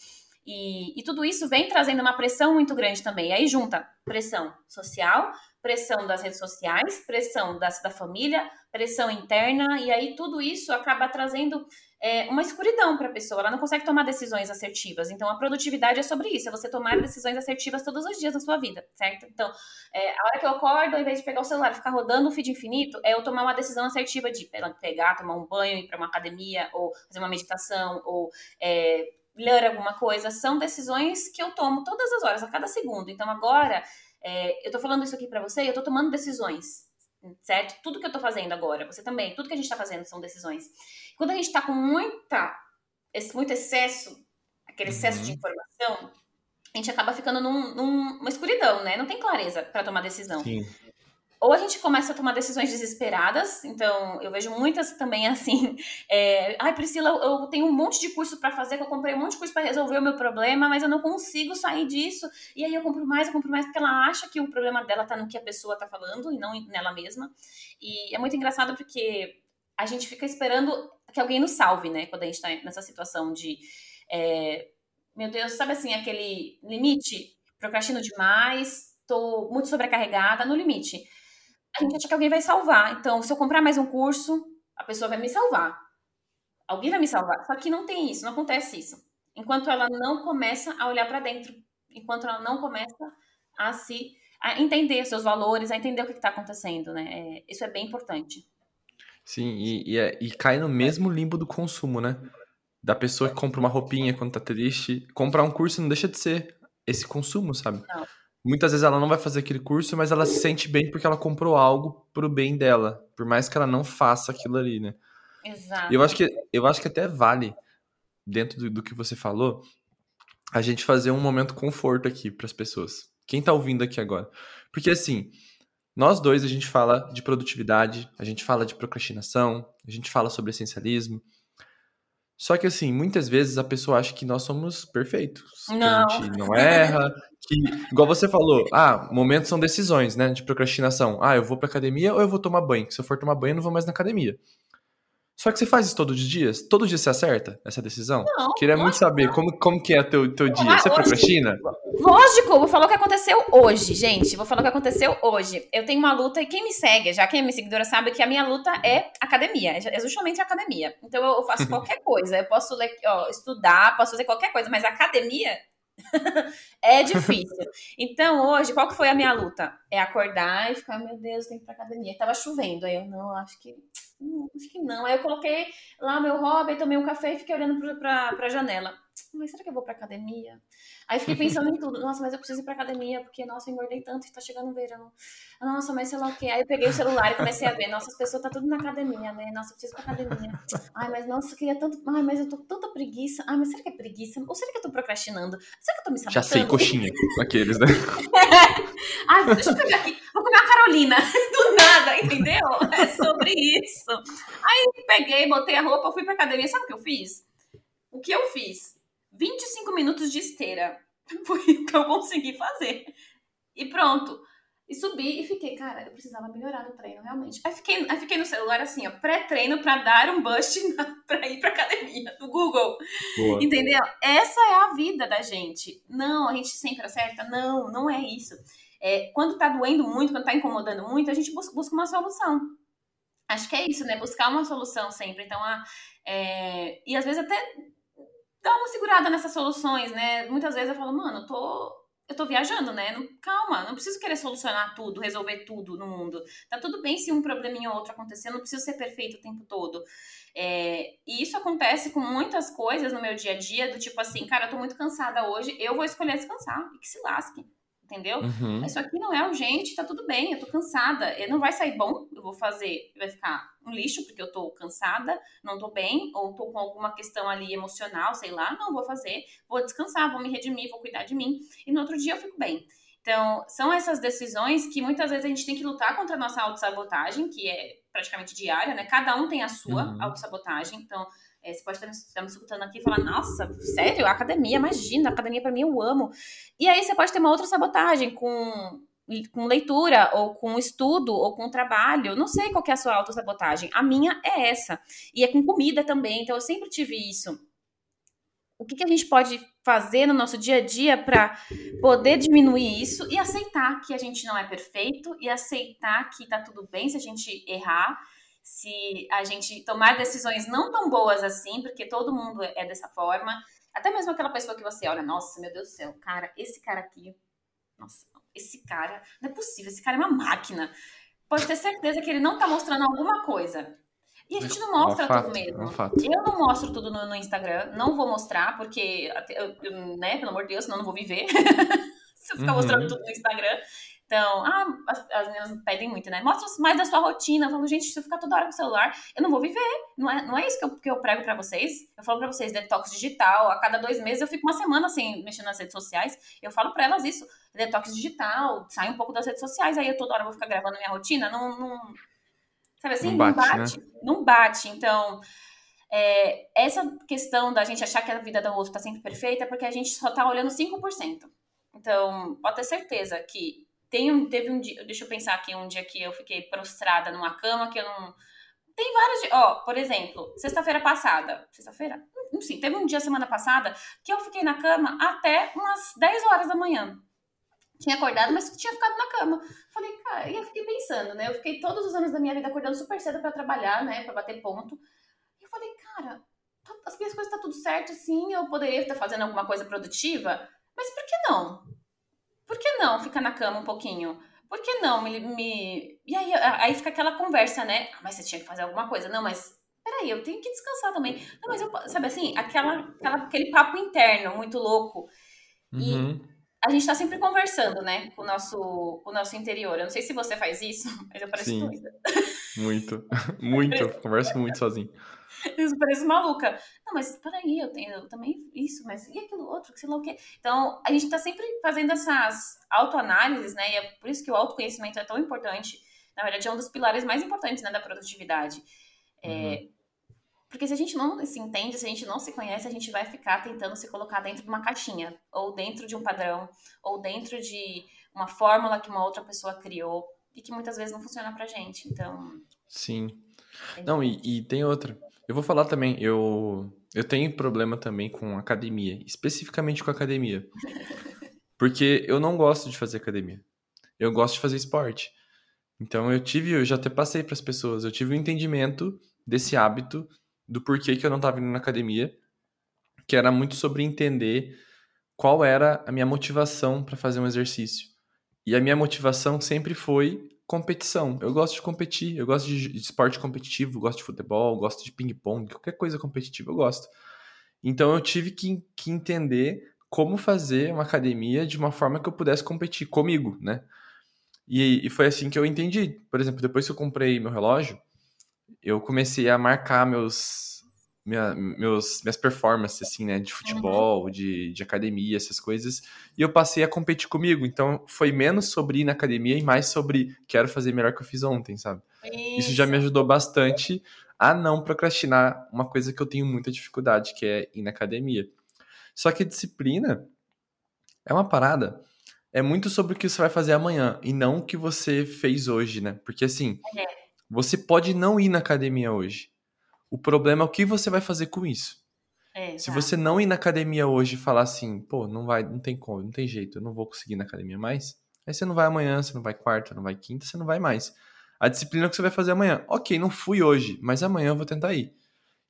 E, e tudo isso vem trazendo uma pressão muito grande também. Aí junta pressão social, pressão das redes sociais, pressão da, da família, pressão interna, e aí tudo isso acaba trazendo é, uma escuridão para a pessoa, ela não consegue tomar decisões assertivas. Então, a produtividade é sobre isso, é você tomar decisões assertivas todos os dias na sua vida, certo? Então, é, a hora que eu acordo, ao invés de pegar o celular e ficar rodando o feed infinito, é eu tomar uma decisão assertiva de pegar, tomar um banho, ir para uma academia, ou fazer uma meditação, ou é, ler alguma coisa. São decisões que eu tomo todas as horas, a cada segundo. Então, agora é, eu tô falando isso aqui para você eu tô tomando decisões, certo? Tudo que eu tô fazendo agora, você também, tudo que a gente tá fazendo são decisões. Quando a gente tá com muita, esse, muito excesso, aquele excesso uhum. de informação, a gente acaba ficando num, numa escuridão, né? Não tem clareza para tomar decisão. Sim ou a gente começa a tomar decisões desesperadas, então eu vejo muitas também assim, é, ai Priscila, eu tenho um monte de curso para fazer, que eu comprei um monte de curso para resolver o meu problema, mas eu não consigo sair disso, e aí eu compro mais, eu compro mais, porque ela acha que o problema dela tá no que a pessoa tá falando e não nela mesma, e é muito engraçado porque a gente fica esperando que alguém nos salve, né, quando a gente tá nessa situação de, é, meu Deus, sabe assim, aquele limite, procrastino demais, tô muito sobrecarregada, no limite a gente acha que alguém vai salvar. Então, se eu comprar mais um curso, a pessoa vai me salvar. Alguém vai me salvar. Só que não tem isso, não acontece isso. Enquanto ela não começa a olhar para dentro, enquanto ela não começa a se a entender seus valores, a entender o que está acontecendo, né? É, isso é bem importante. Sim, e, e, é, e, cai no mesmo limbo do consumo, né? Da pessoa que compra uma roupinha quando tá triste. Comprar um curso não deixa de ser esse consumo, sabe? Não. Muitas vezes ela não vai fazer aquele curso, mas ela se sente bem porque ela comprou algo pro bem dela, por mais que ela não faça aquilo ali, né? Exato. Eu acho que, eu acho que até vale, dentro do, do que você falou, a gente fazer um momento conforto aqui para as pessoas. Quem tá ouvindo aqui agora? Porque assim, nós dois a gente fala de produtividade, a gente fala de procrastinação, a gente fala sobre essencialismo, só que, assim, muitas vezes a pessoa acha que nós somos perfeitos. Não. Que a gente não erra. que, igual você falou, ah, momentos são decisões, né? De procrastinação. Ah, eu vou pra academia ou eu vou tomar banho? Se eu for tomar banho, eu não vou mais na academia. Só que você faz isso todos os dias? Todos os dias você acerta essa decisão? Não. Queria muito saber como, como que é teu, teu dia. Você procrastina? Lógico, vou falar o que aconteceu hoje, gente. Vou falar o que aconteceu hoje. Eu tenho uma luta, e quem me segue, já quem é minha seguidora sabe que a minha luta é academia. É justamente academia. Então eu faço qualquer coisa. Eu posso ó, estudar, posso fazer qualquer coisa, mas academia é difícil. Então, hoje, qual que foi a minha luta? É acordar e ficar, meu Deus, tem que ir pra academia. Tava chovendo, aí eu, não, acho que, hum, acho que não. Aí eu coloquei lá meu hobby, tomei um café e fiquei olhando pra, pra janela. Mas será que eu vou pra academia? Aí fiquei pensando em tudo. Nossa, mas eu preciso ir pra academia, porque, nossa, eu engordei tanto e tá chegando o verão. Nossa, mas sei lá o quê. Aí eu peguei o celular e comecei a ver. Nossa, as pessoas tá tudo na academia, né? Nossa, eu preciso ir pra academia. Ai, mas nossa, eu queria tanto. Ai, mas eu tô tanta preguiça. Ai, mas será que é preguiça? Ou será que eu tô procrastinando? Será que eu tô me sabotando? Já sei, coxinha. Aqueles, né? Ai, deixa eu pegar aqui. Vou comer a Carolina. Do nada, entendeu? É sobre isso. Aí peguei, botei a roupa, fui pra academia. Sabe o que eu fiz? O que eu fiz? 25 minutos de esteira. Foi o que eu consegui fazer. E pronto. E subi e fiquei, cara, eu precisava melhorar no treino, realmente. Aí fiquei, aí fiquei no celular assim, ó, pré-treino para dar um bust para ir pra academia, no Google. Boa. Entendeu? Essa é a vida da gente. Não, a gente sempre acerta? Não, não é isso. É, quando tá doendo muito, quando tá incomodando muito, a gente busca, busca uma solução. Acho que é isso, né? Buscar uma solução sempre. Então, a, é, e às vezes até dá uma segurada nessas soluções, né? Muitas vezes eu falo, mano, eu tô. eu tô viajando, né? Não, calma, não preciso querer solucionar tudo, resolver tudo no mundo. Tá tudo bem se um probleminha ou outro acontecer, não preciso ser perfeito o tempo todo. É, e isso acontece com muitas coisas no meu dia a dia, do tipo assim, cara, eu tô muito cansada hoje, eu vou escolher descansar e que se lasque entendeu? Uhum. Isso aqui não é urgente, tá tudo bem, eu tô cansada. Não vai sair bom, eu vou fazer, vai ficar um lixo, porque eu tô cansada, não tô bem, ou tô com alguma questão ali emocional, sei lá, não vou fazer, vou descansar, vou me redimir, vou cuidar de mim, e no outro dia eu fico bem. Então, são essas decisões que muitas vezes a gente tem que lutar contra a nossa autossabotagem, que é praticamente diária, né? Cada um tem a sua uhum. autossabotagem. Então, é, você pode estar me, estar me escutando aqui e falar, nossa, sério? Academia, imagina, academia para mim eu amo. E aí você pode ter uma outra sabotagem com, com leitura, ou com estudo, ou com trabalho. Não sei qual é a sua autossabotagem. A minha é essa. E é com comida também, então eu sempre tive isso. O que, que a gente pode fazer no nosso dia a dia para poder diminuir isso e aceitar que a gente não é perfeito e aceitar que tá tudo bem se a gente errar se a gente tomar decisões não tão boas assim, porque todo mundo é dessa forma. Até mesmo aquela pessoa que você olha, nossa, meu Deus do céu, cara, esse cara aqui, nossa, esse cara, não é possível, esse cara é uma máquina. Pode ter certeza que ele não tá mostrando alguma coisa. E a gente não mostra é um tudo mesmo. É eu não mostro tudo no, no, Instagram, não vou mostrar, porque, eu, né, pelo amor de Deus, senão eu não vou viver. Se eu ficar uhum. mostrando tudo no Instagram. Então, ah, as, as meninas pedem muito, né? Mostra mais da sua rotina. Eu falo, gente, se eu ficar toda hora com o celular, eu não vou viver. Não é, não é isso que eu, que eu prego para vocês. Eu falo para vocês, detox digital. A cada dois meses eu fico uma semana assim, mexendo nas redes sociais. Eu falo para elas isso. Detox digital, sai um pouco das redes sociais. Aí eu toda hora vou ficar gravando minha rotina. Não, não sabe assim? Não bate. Não bate. Né? Não bate. Então, é, essa questão da gente achar que a vida do outro tá sempre perfeita é porque a gente só tá olhando 5%. Então, pode ter certeza que tem um, teve um dia, deixa eu pensar aqui, um dia que eu fiquei prostrada numa cama que eu não. Tem vários Ó, por exemplo, sexta-feira passada. Sexta-feira? Sim, teve um dia semana passada que eu fiquei na cama até umas 10 horas da manhã. Tinha acordado, mas tinha ficado na cama. Falei, cara, e eu fiquei pensando, né? Eu fiquei todos os anos da minha vida acordando super cedo para trabalhar, né? Pra bater ponto. E eu falei, cara, as minhas coisas tá tudo certo, sim, eu poderia estar fazendo alguma coisa produtiva, mas por que não? Por que não ficar na cama um pouquinho? Por que não me. me... E aí, aí fica aquela conversa, né? Ah, mas você tinha que fazer alguma coisa. Não, mas peraí, eu tenho que descansar também. Não, mas eu. Sabe assim? Aquela, aquela, aquele papo interno muito louco. E uhum. A gente tá sempre conversando, né? Com o nosso, com o nosso interior. Eu não sei se você faz isso, mas eu pareço Sim. doida. Muito. Muito. Eu converso muito sozinho. Eu pareço maluca. Não, mas peraí, eu tenho eu também isso, mas e aquilo outro, sei lá o quê. Então, a gente tá sempre fazendo essas autoanálises, né? E é por isso que o autoconhecimento é tão importante. Na verdade, é um dos pilares mais importantes né, da produtividade. É, uhum. Porque se a gente não se entende, se a gente não se conhece, a gente vai ficar tentando se colocar dentro de uma caixinha, ou dentro de um padrão, ou dentro de uma fórmula que uma outra pessoa criou e que muitas vezes não funciona pra gente. Então. Sim. Não, e, e tem outra. Eu vou falar também, eu, eu tenho problema também com academia, especificamente com academia. Porque eu não gosto de fazer academia. Eu gosto de fazer esporte. Então eu tive, eu já até passei para as pessoas, eu tive um entendimento desse hábito, do porquê que eu não estava indo na academia, que era muito sobre entender qual era a minha motivação para fazer um exercício. E a minha motivação sempre foi competição. Eu gosto de competir, eu gosto de, esporte competitivo, gosto de futebol, gosto de ping-pong, qualquer coisa competitiva eu gosto. Então eu tive que, que entender como fazer uma academia de uma forma que eu pudesse competir comigo, né? E, e foi assim que eu entendi. Por exemplo, depois que eu comprei meu relógio, eu comecei a marcar meus minha, meus, minhas performances, assim, né? De futebol, uhum. de, de academia, essas coisas. E eu passei a competir comigo. Então, foi menos sobre ir na academia e mais sobre quero fazer melhor que eu fiz ontem, sabe? Isso, Isso já me ajudou bastante a não procrastinar uma coisa que eu tenho muita dificuldade, que é ir na academia. Só que disciplina é uma parada. É muito sobre o que você vai fazer amanhã e não o que você fez hoje, né? Porque assim, é. Você pode não ir na academia hoje o problema é o que você vai fazer com isso. É, Se você não ir na academia hoje e falar assim, pô, não vai, não tem como, não tem jeito, eu não vou conseguir ir na academia mais. Aí você não vai amanhã, você não vai quarta, não vai quinta, você não vai mais. A disciplina que você vai fazer amanhã. Ok, não fui hoje, mas amanhã eu vou tentar ir.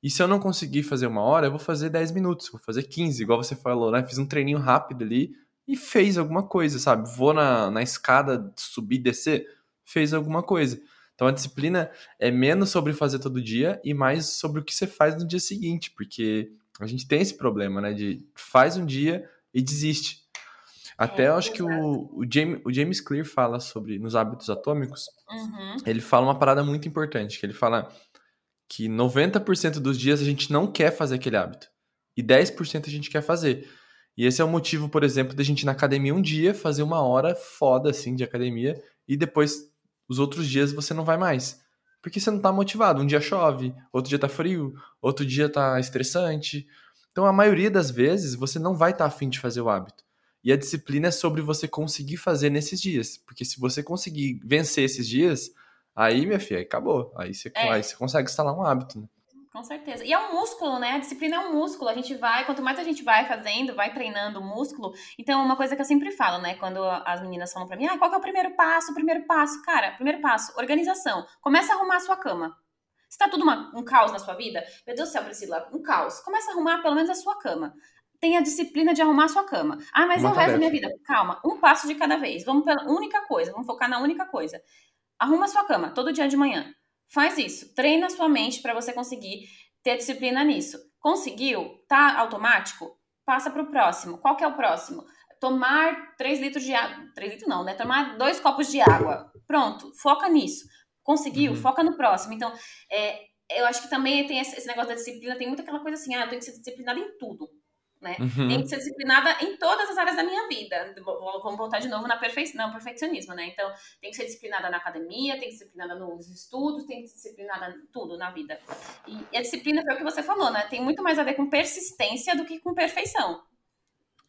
E se eu não conseguir fazer uma hora, eu vou fazer 10 minutos, vou fazer 15, igual você falou, né? Fiz um treininho rápido ali e fez alguma coisa, sabe? Vou na, na escada, subir, descer, fez alguma coisa. Então a disciplina é menos sobre fazer todo dia e mais sobre o que você faz no dia seguinte, porque a gente tem esse problema, né? De faz um dia e desiste. Até é, eu acho que o, o, James, o James Clear fala sobre nos hábitos atômicos. Uhum. Ele fala uma parada muito importante, que ele fala que 90% dos dias a gente não quer fazer aquele hábito e 10% a gente quer fazer. E esse é o motivo, por exemplo, da gente ir na academia um dia, fazer uma hora foda, assim, de academia, e depois, os outros dias, você não vai mais. Porque você não tá motivado. Um dia chove, outro dia tá frio, outro dia tá estressante. Então, a maioria das vezes, você não vai estar tá afim de fazer o hábito. E a disciplina é sobre você conseguir fazer nesses dias. Porque se você conseguir vencer esses dias, aí, minha filha, acabou. Aí você, é. aí você consegue instalar um hábito, né? Com certeza. E é um músculo, né? A disciplina é um músculo. A gente vai, quanto mais a gente vai fazendo, vai treinando o músculo. Então, uma coisa que eu sempre falo, né? Quando as meninas falam pra mim, ah, qual que é o primeiro passo? O primeiro passo, cara, primeiro passo, organização. Começa a arrumar a sua cama. Se tá tudo uma, um caos na sua vida, meu Deus do céu, Priscila, um caos. Começa a arrumar pelo menos a sua cama. Tenha a disciplina de arrumar a sua cama. Ah, mas uma é o resto da minha vida. Calma, um passo de cada vez. Vamos pela única coisa, vamos focar na única coisa. Arruma a sua cama todo dia de manhã. Faz isso. Treina a sua mente para você conseguir ter disciplina nisso. Conseguiu? Tá automático? Passa para o próximo. Qual que é o próximo? Tomar 3 litros de água. 3 litros não, né? Tomar dois copos de água. Pronto, foca nisso. Conseguiu? Uhum. Foca no próximo. Então, é, eu acho que também tem esse negócio da disciplina, tem muito aquela coisa assim, ah, eu tenho que ser disciplinada em tudo né? Uhum. Tem que ser disciplinada em todas as áreas da minha vida. Vamos voltar de novo na perfeição, no perfeccionismo, né? Então, tem que ser disciplinada na academia, tem que ser disciplinada nos estudos, tem que ser disciplinada em tudo na vida. E, a disciplina foi o que você falou, né? Tem muito mais a ver com persistência do que com perfeição.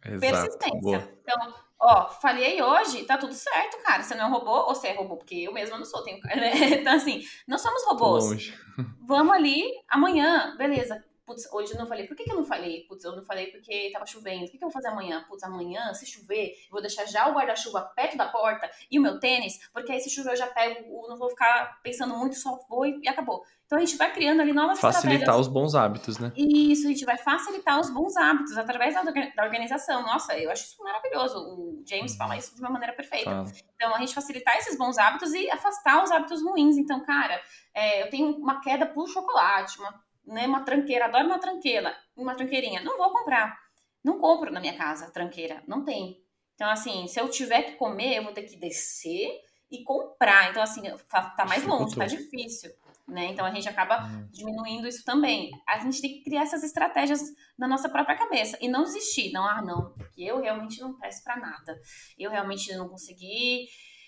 Exato. Persistência. Boa. Então, ó, falhei hoje, tá tudo certo, cara. Você não é um robô ou você é robô? Porque eu mesma não sou, tenho, né? Então, assim, não somos robôs. Vamos ali, amanhã, beleza putz, hoje eu não falei, por que, que eu não falei? Putz, eu não falei porque tava chovendo, o que, que eu vou fazer amanhã? Putz, amanhã, se chover, eu vou deixar já o guarda-chuva perto da porta e o meu tênis, porque aí se chover eu já pego, não vou ficar pensando muito, só vou e, e acabou. Então a gente vai criando ali novas Facilitar os bons hábitos, né? Isso, a gente vai facilitar os bons hábitos através da, da organização. Nossa, eu acho isso maravilhoso. O James fala isso de uma maneira perfeita. Fala. Então, a gente facilitar esses bons hábitos e afastar os hábitos ruins. Então, cara, é, eu tenho uma queda por chocolate, uma né, uma tranqueira, adoro uma tranqueira, uma tranqueirinha. Não vou comprar. Não compro na minha casa tranqueira, não tem. Então, assim, se eu tiver que comer, eu vou ter que descer e comprar. Então, assim, tá, tá mais longe, tá difícil. Né? Então a gente acaba hum. diminuindo isso também. A gente tem que criar essas estratégias na nossa própria cabeça e não desistir. Não, ah, não, porque eu realmente não presto para nada. Eu realmente não consegui.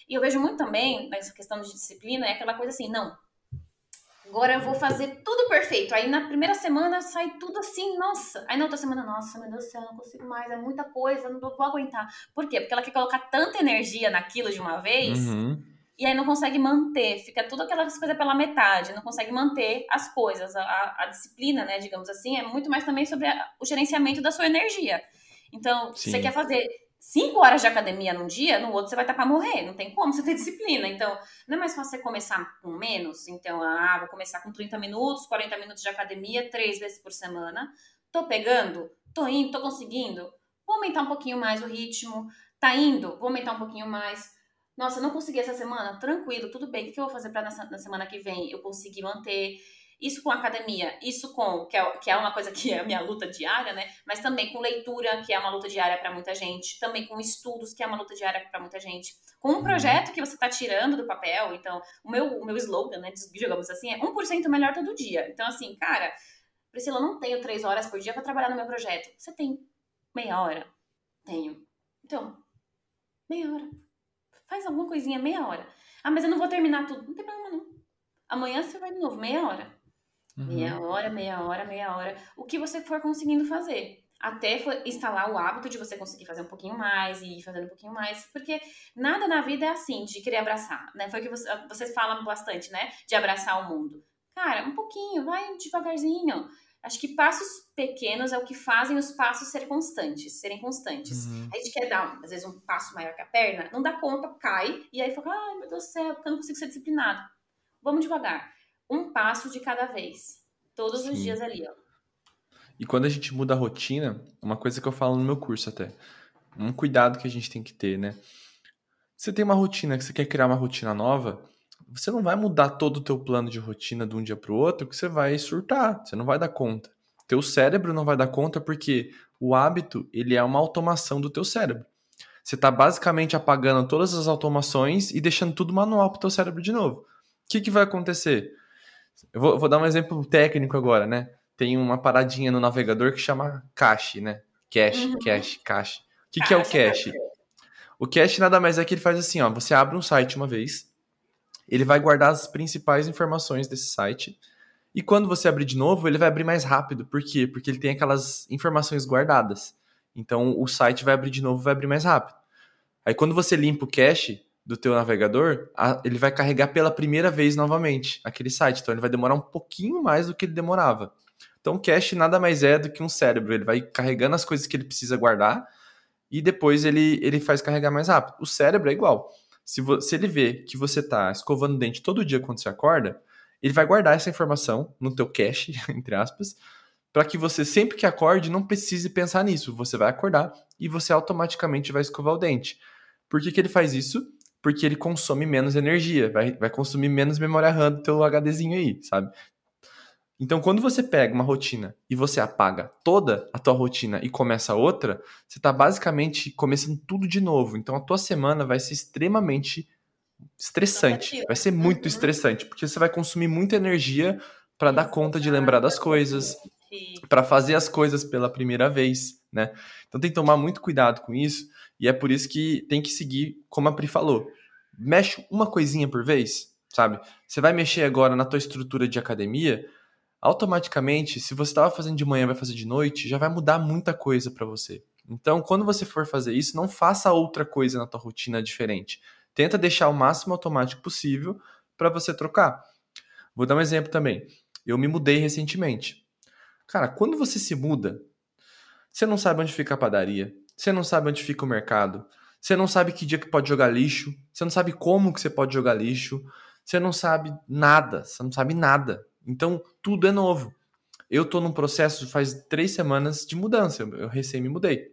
E eu vejo muito também nessa questão de disciplina, é aquela coisa assim, não, agora eu vou fazer tudo perfeito. Aí na primeira semana sai tudo assim, nossa. Aí na outra semana, nossa, meu Deus do céu, não consigo mais, é muita coisa, não vou aguentar. Por quê? Porque ela quer colocar tanta energia naquilo de uma vez. Uhum. E aí não consegue manter, fica tudo aquelas coisas pela metade, não consegue manter as coisas. A, a, a disciplina, né, digamos assim, é muito mais também sobre a, o gerenciamento da sua energia. Então, Sim. você quer fazer cinco horas de academia num dia, no outro você vai estar para morrer, não tem como você ter disciplina. Então, não é mais fácil você começar com menos? Então, ah, vou começar com 30 minutos, 40 minutos de academia, três vezes por semana. Tô pegando? Tô indo? Tô conseguindo? Vou aumentar um pouquinho mais o ritmo. Tá indo? Vou aumentar um pouquinho mais. Nossa, não consegui essa semana? Tranquilo, tudo bem. O que eu vou fazer para na semana que vem eu conseguir manter? Isso com academia, isso com, que é, que é uma coisa que é a minha luta diária, né? Mas também com leitura, que é uma luta diária para muita gente, também com estudos, que é uma luta diária para muita gente, com um uhum. projeto que você está tirando do papel. Então, o meu, o meu slogan, né, digamos assim, é 1% melhor todo dia. Então, assim, cara, Priscila, eu não tenho três horas por dia para trabalhar no meu projeto. Você tem meia hora? Tenho. Então, meia hora. Faz alguma coisinha, meia hora. Ah, mas eu não vou terminar tudo. Não tem problema, não. Amanhã você vai de novo, meia hora. Uhum. Meia hora, meia hora, meia hora. O que você for conseguindo fazer. Até instalar o hábito de você conseguir fazer um pouquinho mais e ir fazendo um pouquinho mais. Porque nada na vida é assim, de querer abraçar, né? Foi o que você, vocês falam bastante, né? De abraçar o mundo. Cara, um pouquinho, vai devagarzinho. Acho que passos pequenos é o que fazem os passos serem constantes, serem constantes. Uhum. A gente quer dar, às vezes, um passo maior que a perna, não dá conta, cai, e aí fala, ai meu Deus do céu, porque eu não consigo ser disciplinado. Vamos devagar um passo de cada vez. Todos Sim. os dias ali, ó. E quando a gente muda a rotina, uma coisa que eu falo no meu curso até, um cuidado que a gente tem que ter, né? Você tem uma rotina, que você quer criar uma rotina nova, você não vai mudar todo o teu plano de rotina de um dia para o outro, que você vai surtar, você não vai dar conta. Teu cérebro não vai dar conta porque o hábito, ele é uma automação do teu cérebro. Você está basicamente apagando todas as automações e deixando tudo manual para o teu cérebro de novo. O que, que vai acontecer? Eu vou, vou, dar um exemplo técnico agora, né? Tem uma paradinha no navegador que chama cache, né? Cache, uhum. cache, cache. O que, que é o cache? O cache nada mais é que ele faz assim, ó. Você abre um site uma vez, ele vai guardar as principais informações desse site. E quando você abrir de novo, ele vai abrir mais rápido. Por quê? Porque ele tem aquelas informações guardadas. Então o site vai abrir de novo, vai abrir mais rápido. Aí quando você limpa o cache do teu navegador, ele vai carregar pela primeira vez novamente aquele site. Então ele vai demorar um pouquinho mais do que ele demorava. Então o cache nada mais é do que um cérebro. Ele vai carregando as coisas que ele precisa guardar e depois ele, ele faz carregar mais rápido. O cérebro é igual. Se, se ele vê que você está escovando o dente todo dia quando você acorda, ele vai guardar essa informação no teu cache, entre aspas, para que você sempre que acorde não precise pensar nisso. Você vai acordar e você automaticamente vai escovar o dente. Por que, que ele faz isso? Porque ele consome menos energia, vai, vai consumir menos memória RAM do teu HDzinho aí, sabe? Então, quando você pega uma rotina e você apaga toda a tua rotina e começa outra, você está basicamente começando tudo de novo. Então, a tua semana vai ser extremamente estressante. Vai ser muito uhum. estressante, porque você vai consumir muita energia para dar conta de lembrar das coisas, para fazer as coisas pela primeira vez, né? Então tem que tomar muito cuidado com isso, e é por isso que tem que seguir como a Pri falou. Mexe uma coisinha por vez, sabe? Você vai mexer agora na tua estrutura de academia, automaticamente, se você estava fazendo de manhã vai fazer de noite, já vai mudar muita coisa para você. Então, quando você for fazer isso, não faça outra coisa na tua rotina diferente. Tenta deixar o máximo automático possível para você trocar. Vou dar um exemplo também. Eu me mudei recentemente. Cara, quando você se muda, você não sabe onde fica a padaria, você não sabe onde fica o mercado, você não sabe que dia que pode jogar lixo, você não sabe como que você pode jogar lixo, você não sabe nada, você não sabe nada. Então, tudo é novo. Eu tô num processo faz três semanas de mudança, eu recém me mudei.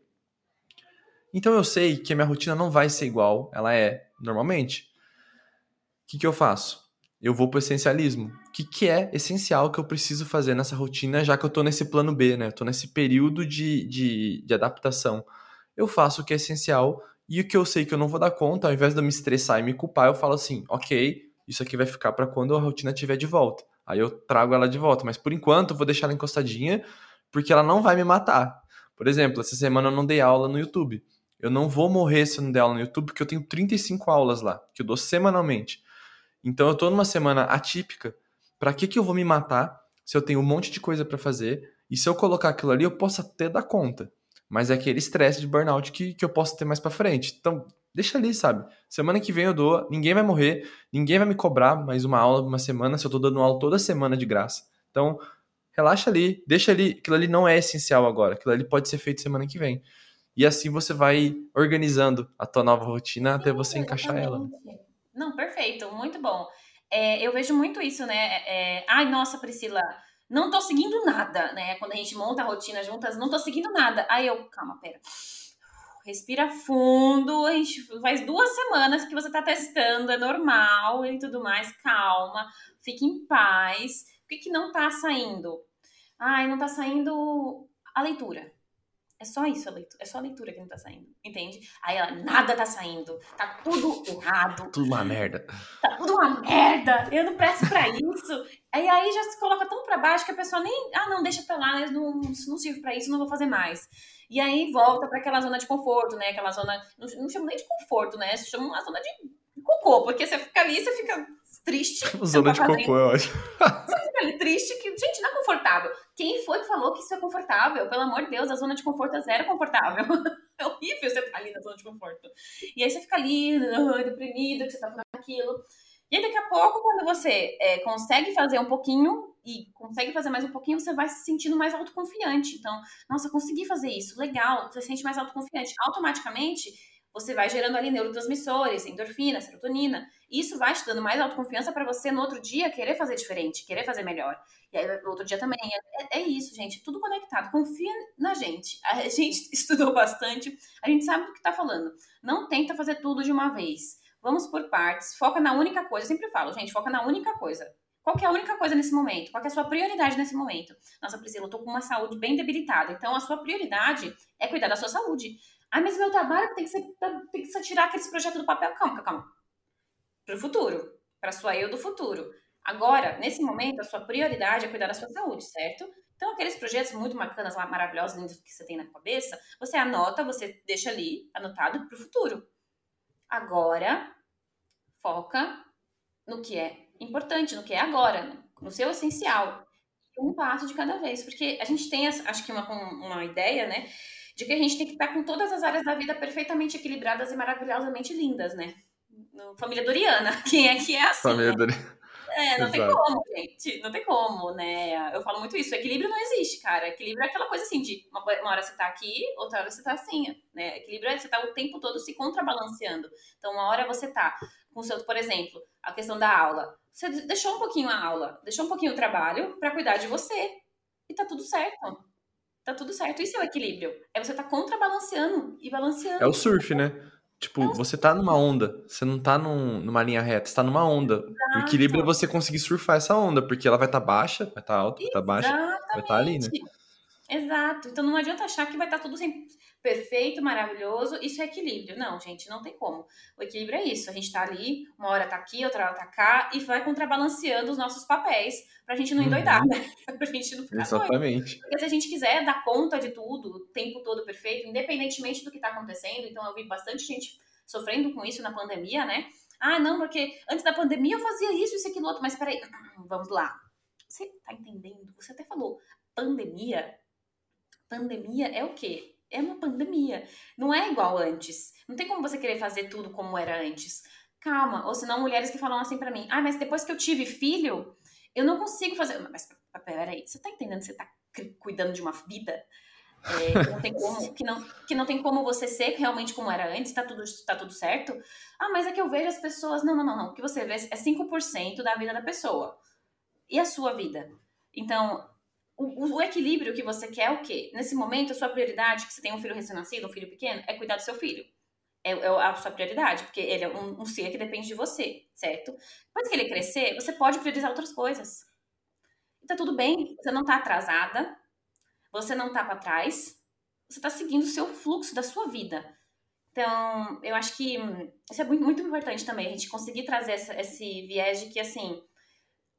Então eu sei que a minha rotina não vai ser igual ela é normalmente. O que, que eu faço? eu vou pro essencialismo. O que, que é essencial que eu preciso fazer nessa rotina, já que eu tô nesse plano B, né? Eu tô nesse período de, de, de adaptação. Eu faço o que é essencial e o que eu sei que eu não vou dar conta, ao invés de eu me estressar e me culpar, eu falo assim, ok, isso aqui vai ficar para quando a rotina estiver de volta. Aí eu trago ela de volta, mas por enquanto eu vou deixar ela encostadinha, porque ela não vai me matar. Por exemplo, essa semana eu não dei aula no YouTube. Eu não vou morrer se eu não der aula no YouTube, porque eu tenho 35 aulas lá, que eu dou semanalmente. Então eu tô numa semana atípica. Para que que eu vou me matar se eu tenho um monte de coisa para fazer e se eu colocar aquilo ali eu posso até dar conta. Mas é aquele estresse de burnout que, que eu posso ter mais para frente. Então, deixa ali, sabe? Semana que vem eu dou, ninguém vai morrer, ninguém vai me cobrar mais uma aula uma semana se eu tô dando aula toda semana de graça. Então, relaxa ali, deixa ali, aquilo ali não é essencial agora, aquilo ali pode ser feito semana que vem. E assim você vai organizando a tua nova rotina até você encaixar ela. Não, perfeito, muito bom. É, eu vejo muito isso, né? É, ai, nossa, Priscila, não tô seguindo nada, né? Quando a gente monta a rotina juntas, não tô seguindo nada. Aí eu, calma, pera. Respira fundo, a gente faz duas semanas que você tá testando, é normal e tudo mais, calma, fique em paz. Por que, que não tá saindo? Ai, não tá saindo a leitura. É só isso a leitura. É só a leitura que não tá saindo. Entende? Aí ela, nada tá saindo. Tá tudo errado. Tudo uma merda. Tá tudo uma merda. Eu não presto pra isso. aí aí já se coloca tão pra baixo que a pessoa nem. Ah, não, deixa pra lá, não, não sirvo pra isso, não vou fazer mais. E aí volta para aquela zona de conforto, né? Aquela zona. Não, não chamo nem de conforto, né? Se chama uma zona de cocô, porque você fica ali, você fica triste. Zona de cocô, eu acho. Você triste, que, gente, não é confortável. Quem foi que falou que isso é confortável? Pelo amor de Deus, a zona de conforto é zero confortável. É horrível você estar ali na zona de conforto. E aí você fica ali, deprimido, que você tá fazendo aquilo. E aí, daqui a pouco, quando você é, consegue fazer um pouquinho e consegue fazer mais um pouquinho, você vai se sentindo mais autoconfiante. Então, nossa, consegui fazer isso, legal, você se sente mais autoconfiante. Automaticamente, você vai gerando ali neurotransmissores, endorfina, serotonina. Isso vai te dando mais autoconfiança para você no outro dia querer fazer diferente, querer fazer melhor. E aí no outro dia também. É, é, isso, gente. Tudo conectado. Confia na gente. A gente estudou bastante, a gente sabe do que está falando. Não tenta fazer tudo de uma vez. Vamos por partes. Foca na única coisa. Eu sempre falo, gente, foca na única coisa. Qual é a única coisa nesse momento? Qual é a sua prioridade nesse momento? Nossa, Priscila, eu tô com uma saúde bem debilitada. Então, a sua prioridade é cuidar da sua saúde. Ah, mas meu trabalho tem que ser, tem que ser tirar aqueles projetos do papel. Calma, calma. Para o futuro. Para sua eu do futuro. Agora, nesse momento, a sua prioridade é cuidar da sua saúde, certo? Então, aqueles projetos muito bacanas, maravilhosos, lindos que você tem na cabeça, você anota, você deixa ali, anotado para o futuro. Agora, foca no que é importante, no que é agora, no seu essencial. Um passo de cada vez. Porque a gente tem, acho que, uma, uma ideia, né? De que a gente tem que estar com todas as áreas da vida perfeitamente equilibradas e maravilhosamente lindas, né? Família Doriana, quem é que é assim? Família né? Doriana. É, não Exato. tem como, gente. Não tem como, né? Eu falo muito isso. Equilíbrio não existe, cara. Equilíbrio é aquela coisa assim de uma, uma hora você tá aqui, outra hora você tá assim, né? Equilíbrio é você tá o tempo todo se contrabalanceando. Então, uma hora você tá com o seu, por exemplo, a questão da aula. Você deixou um pouquinho a aula, deixou um pouquinho o trabalho para cuidar de você. E tá tudo certo tá tudo certo. Isso é o equilíbrio. É você tá contrabalanceando e balanceando. É o surf, né? Tipo, é você tá numa onda, você não tá num, numa linha reta, você tá numa onda. Exato. O equilíbrio é você conseguir surfar essa onda, porque ela vai estar tá baixa, vai estar tá alta, vai estar tá baixa, vai estar tá ali, né? Exato. Então não adianta achar que vai estar tá tudo sempre perfeito, maravilhoso. Isso é equilíbrio. Não, gente, não tem como. O equilíbrio é isso. A gente tá ali, uma hora tá aqui, outra hora tá cá, e vai contrabalanceando os nossos papéis pra gente não endoidar, uhum. né? pra gente não ficar Exatamente. Doido. Porque se a gente quiser dar conta de tudo, o tempo todo perfeito, independentemente do que tá acontecendo, então eu vi bastante gente sofrendo com isso na pandemia, né? Ah, não, porque antes da pandemia eu fazia isso, isso, aquilo, outro, mas peraí, vamos lá. Você tá entendendo? Você até falou, pandemia. Pandemia é o quê? é uma pandemia. Não é igual antes. Não tem como você querer fazer tudo como era antes. Calma. Ou senão, mulheres que falam assim para mim: ah, mas depois que eu tive filho, eu não consigo fazer. Mas peraí, você tá entendendo? Você tá cuidando de uma vida? É, que, não tem como, que, não, que não tem como você ser realmente como era antes, tá tudo, tá tudo certo. Ah, mas é que eu vejo as pessoas. Não, não, não, não. O que você vê é 5% da vida da pessoa. E a sua vida? Então, o, o, equilíbrio que você quer é o quê? Nesse momento, a sua prioridade, que você tem um filho recém-nascido, um filho pequeno, é cuidar do seu filho. É, é a sua prioridade, porque ele é um, um, ser que depende de você, certo? Depois que ele crescer, você pode priorizar outras coisas. E tá tudo bem, você não tá atrasada, você não tá para trás, você tá seguindo o seu fluxo da sua vida. Então, eu acho que isso é muito, muito importante também, a gente conseguir trazer essa, esse viés de que, assim,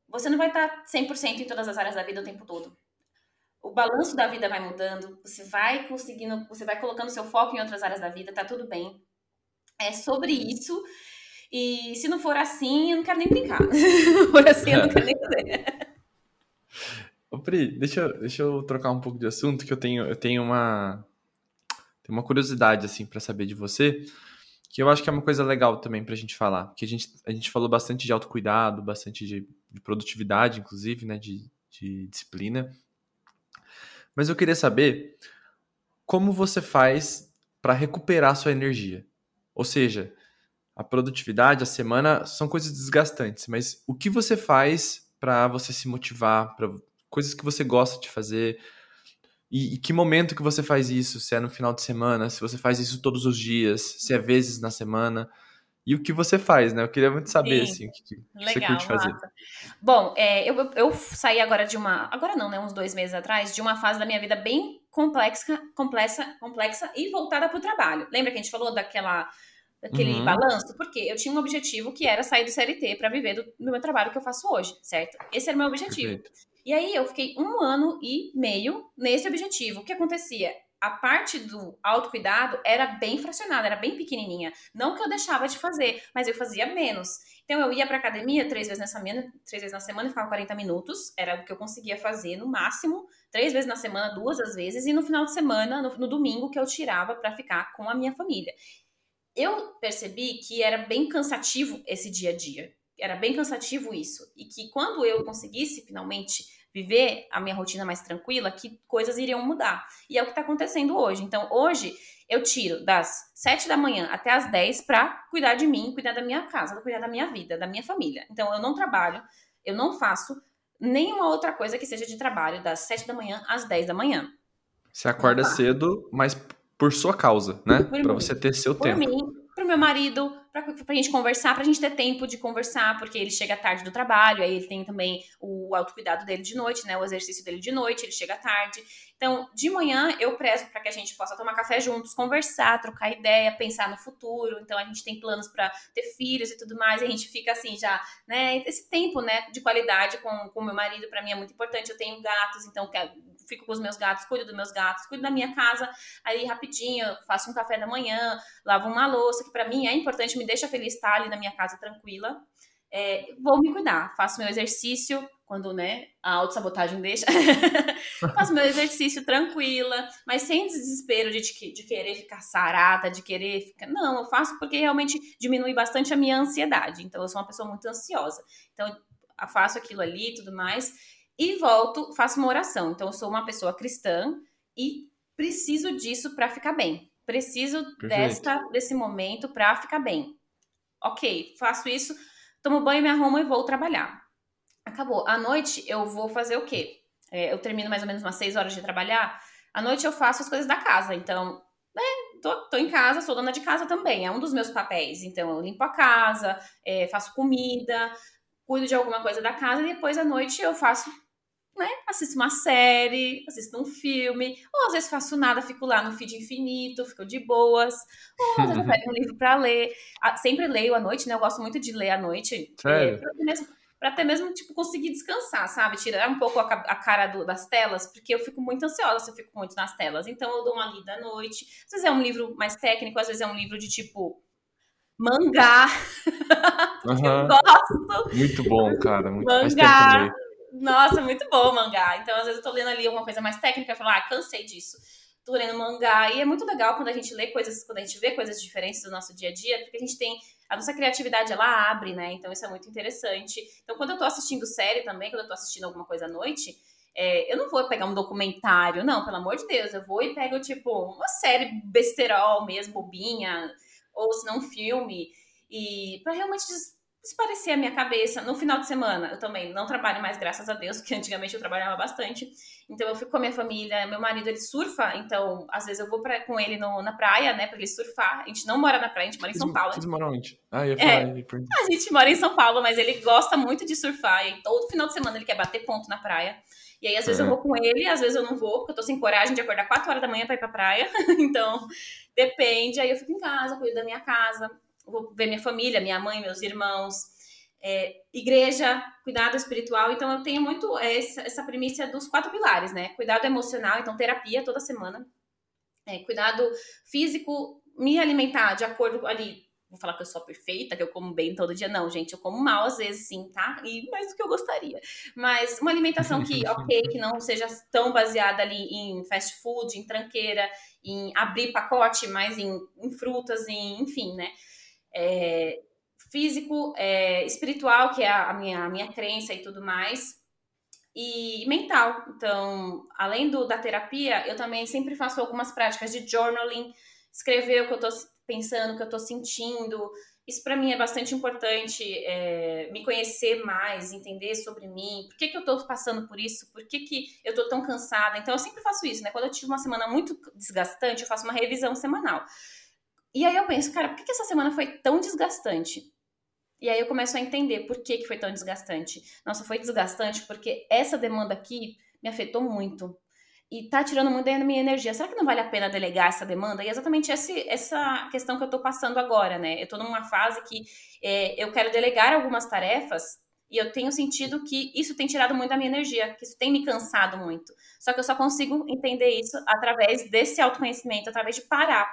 você não vai estar tá 100% em todas as áreas da vida o tempo todo o balanço da vida vai mudando, você vai conseguindo, você vai colocando seu foco em outras áreas da vida, tá tudo bem. É sobre isso. E se não for assim, eu não quero nem brincar. se for assim, eu não quero nem fazer. Ô, Pri, deixa, deixa eu trocar um pouco de assunto, que eu tenho, eu tenho uma, tenho uma curiosidade, assim, para saber de você, que eu acho que é uma coisa legal também pra gente falar. Que a gente, a gente falou bastante de autocuidado, bastante de, de produtividade, inclusive, né, de, de disciplina. Mas eu queria saber como você faz para recuperar sua energia. Ou seja, a produtividade, a semana são coisas desgastantes, mas o que você faz para você se motivar, para coisas que você gosta de fazer? E, e, que momento que você faz isso? Se é no final de semana, se você faz isso todos os dias, se é vezes na semana e o que você faz, né? Eu queria muito saber, Sim. assim, o que, Legal, você curte fazer. Massa. Bom, é, eu, eu saí agora de uma. Agora não, né? Uns dois meses atrás, de uma fase da minha vida bem complexa, complexa, complexa e voltada para o trabalho. Lembra que a gente falou daquela daquele uhum. balanço? Porque eu tinha um objetivo que era sair do CLT para viver do, do, meu trabalho que eu faço hoje, certo? Esse era o meu objetivo. Perfeito. E aí eu fiquei um ano e meio nesse objetivo. O que acontecia? A parte do autocuidado era bem fracionada, era bem pequenininha. Não que eu deixava de fazer, mas eu fazia menos. Então eu ia para academia três vezes na semana, três vezes na semana e ficava 40 minutos, era o que eu conseguia fazer no máximo, três vezes na semana, duas às vezes, e no final de semana, no, no domingo que eu tirava para ficar com a minha família. Eu percebi que era bem cansativo esse dia a dia. era bem cansativo isso. E que quando eu conseguisse finalmente viver a minha rotina mais tranquila, que coisas iriam mudar. E é o que está acontecendo hoje. Então, hoje, eu tiro das 7 da manhã até as 10 para cuidar de mim, cuidar da minha casa, cuidar da minha vida, da minha família. Então, eu não trabalho, eu não faço nenhuma outra coisa que seja de trabalho das 7 da manhã às 10 da manhã. Você acorda cedo, mas por sua causa, né? Para você ter seu por tempo. Mim, pro meu marido, pra, pra gente conversar, pra gente ter tempo de conversar, porque ele chega tarde do trabalho, aí ele tem também o autocuidado dele de noite, né? O exercício dele de noite, ele chega tarde. Então, de manhã eu prezo para que a gente possa tomar café juntos, conversar, trocar ideia, pensar no futuro. Então, a gente tem planos para ter filhos e tudo mais, e a gente fica assim já, né? Esse tempo, né, de qualidade com o meu marido, para mim é muito importante. Eu tenho gatos, então fico com os meus gatos, cuido dos meus gatos, cuido da minha casa, aí rapidinho, faço um café da manhã, lavo uma louça, que para mim é importante, me deixa feliz estar ali na minha casa tranquila. É, vou me cuidar, faço meu exercício, quando né, a autossabotagem deixa. faço meu exercício tranquila, mas sem desespero de, de querer ficar sarada, de querer ficar. Não, eu faço porque realmente diminui bastante a minha ansiedade. Então, eu sou uma pessoa muito ansiosa. Então, eu faço aquilo ali e tudo mais e volto, faço uma oração. Então, eu sou uma pessoa cristã e preciso disso para ficar bem. Preciso desta, desse momento para ficar bem. Ok, faço isso, tomo banho, me arrumo e vou trabalhar. Acabou. À noite eu vou fazer o quê? É, eu termino mais ou menos umas seis horas de trabalhar. À noite eu faço as coisas da casa. Então, né, tô, tô em casa, sou dona de casa também. É um dos meus papéis. Então, eu limpo a casa, é, faço comida, cuido de alguma coisa da casa e depois à noite eu faço né? Assisto uma série, assisto um filme, ou às vezes faço nada, fico lá no feed infinito, fico de boas, ou às vezes pego um livro para ler. Sempre leio à noite, né? Eu gosto muito de ler à noite. Sério? É, mesmo, pra até mesmo, tipo, conseguir descansar, sabe? Tirar um pouco a, a cara do, das telas, porque eu fico muito ansiosa se eu fico muito nas telas. Então eu dou uma lida à noite. Às vezes é um livro mais técnico, às vezes é um livro de tipo mangá. Uhum. eu gosto. Muito bom, cara. Muito mangá. Nossa, muito bom o mangá. Então, às vezes, eu tô lendo ali alguma coisa mais técnica e falo, ah, cansei disso. Tô lendo mangá. E é muito legal quando a gente lê coisas, quando a gente vê coisas diferentes do nosso dia a dia, porque a gente tem. A nossa criatividade, ela abre, né? Então, isso é muito interessante. Então, quando eu tô assistindo série também, quando eu tô assistindo alguma coisa à noite, é, eu não vou pegar um documentário, não, pelo amor de Deus. Eu vou e pego, tipo, uma série besterol mesmo, bobinha, ou se não, um filme. E para realmente parecia a minha cabeça. No final de semana, eu também não trabalho mais, graças a Deus, porque antigamente eu trabalhava bastante. Então eu fico com a minha família. Meu marido, ele surfa, então às vezes eu vou pra, com ele no, na praia, né, pra ele surfar. A gente não mora na praia, a gente mora em São Paulo. Vocês moram onde? Ah, ia falar. É, a gente mora em São Paulo, mas ele gosta muito de surfar. E todo final de semana ele quer bater ponto na praia. E aí, às vezes, é. eu vou com ele, às vezes eu não vou, porque eu tô sem coragem de acordar 4 horas da manhã pra ir pra praia. então, depende. Aí eu fico em casa, cuido da minha casa, vou ver minha família, minha mãe, meus irmãos é, igreja, cuidado espiritual. Então, eu tenho muito essa, essa primícia dos quatro pilares, né? Cuidado emocional, então, terapia toda semana. É, cuidado físico, me alimentar de acordo ali. Vou falar que eu sou perfeita, que eu como bem todo dia. Não, gente, eu como mal às vezes, sim, tá? E mais do que eu gostaria. Mas uma alimentação que, ok, que não seja tão baseada ali em fast food, em tranqueira, em abrir pacote, mas em, em frutas, em, enfim, né? É, físico, é, espiritual, que é a minha, a minha crença e tudo mais, e mental. Então, além do, da terapia, eu também sempre faço algumas práticas de journaling, escrever o que eu tô pensando, o que eu tô sentindo. Isso para mim é bastante importante, é, me conhecer mais, entender sobre mim, por que, que eu tô passando por isso, por que, que eu tô tão cansada. Então, eu sempre faço isso, né? Quando eu tive uma semana muito desgastante, eu faço uma revisão semanal. E aí eu penso, cara, por que, que essa semana foi tão desgastante? E aí eu começo a entender por que, que foi tão desgastante. Nossa, foi desgastante porque essa demanda aqui me afetou muito. E tá tirando muito da minha energia. Será que não vale a pena delegar essa demanda? E é exatamente essa questão que eu tô passando agora, né? Eu tô numa fase que é, eu quero delegar algumas tarefas e eu tenho sentido que isso tem tirado muito da minha energia, que isso tem me cansado muito. Só que eu só consigo entender isso através desse autoconhecimento, através de parar.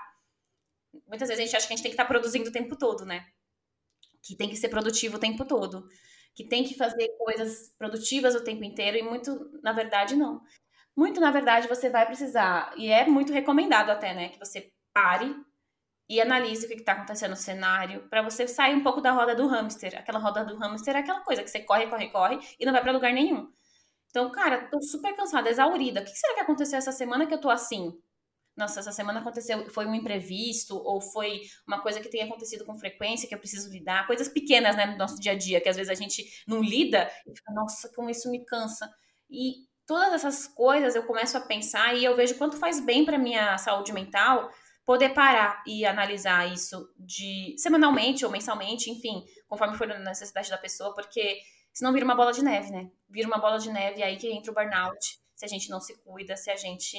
Muitas vezes a gente acha que a gente tem que estar tá produzindo o tempo todo, né? que tem que ser produtivo o tempo todo, que tem que fazer coisas produtivas o tempo inteiro e muito, na verdade, não. Muito, na verdade, você vai precisar, e é muito recomendado até, né, que você pare e analise o que está acontecendo no cenário, para você sair um pouco da roda do hamster. Aquela roda do hamster é aquela coisa que você corre, corre, corre e não vai para lugar nenhum. Então, cara, tô super cansada, exaurida. O que será que aconteceu essa semana que eu tô assim? Nossa, essa semana aconteceu, foi um imprevisto, ou foi uma coisa que tem acontecido com frequência, que eu preciso lidar, coisas pequenas, né, no nosso dia a dia, que às vezes a gente não lida e fica, nossa, como isso me cansa. E todas essas coisas eu começo a pensar e eu vejo quanto faz bem para minha saúde mental poder parar e analisar isso de semanalmente ou mensalmente, enfim, conforme for a necessidade da pessoa, porque senão vira uma bola de neve, né? Vira uma bola de neve aí que entra o burnout, se a gente não se cuida, se a gente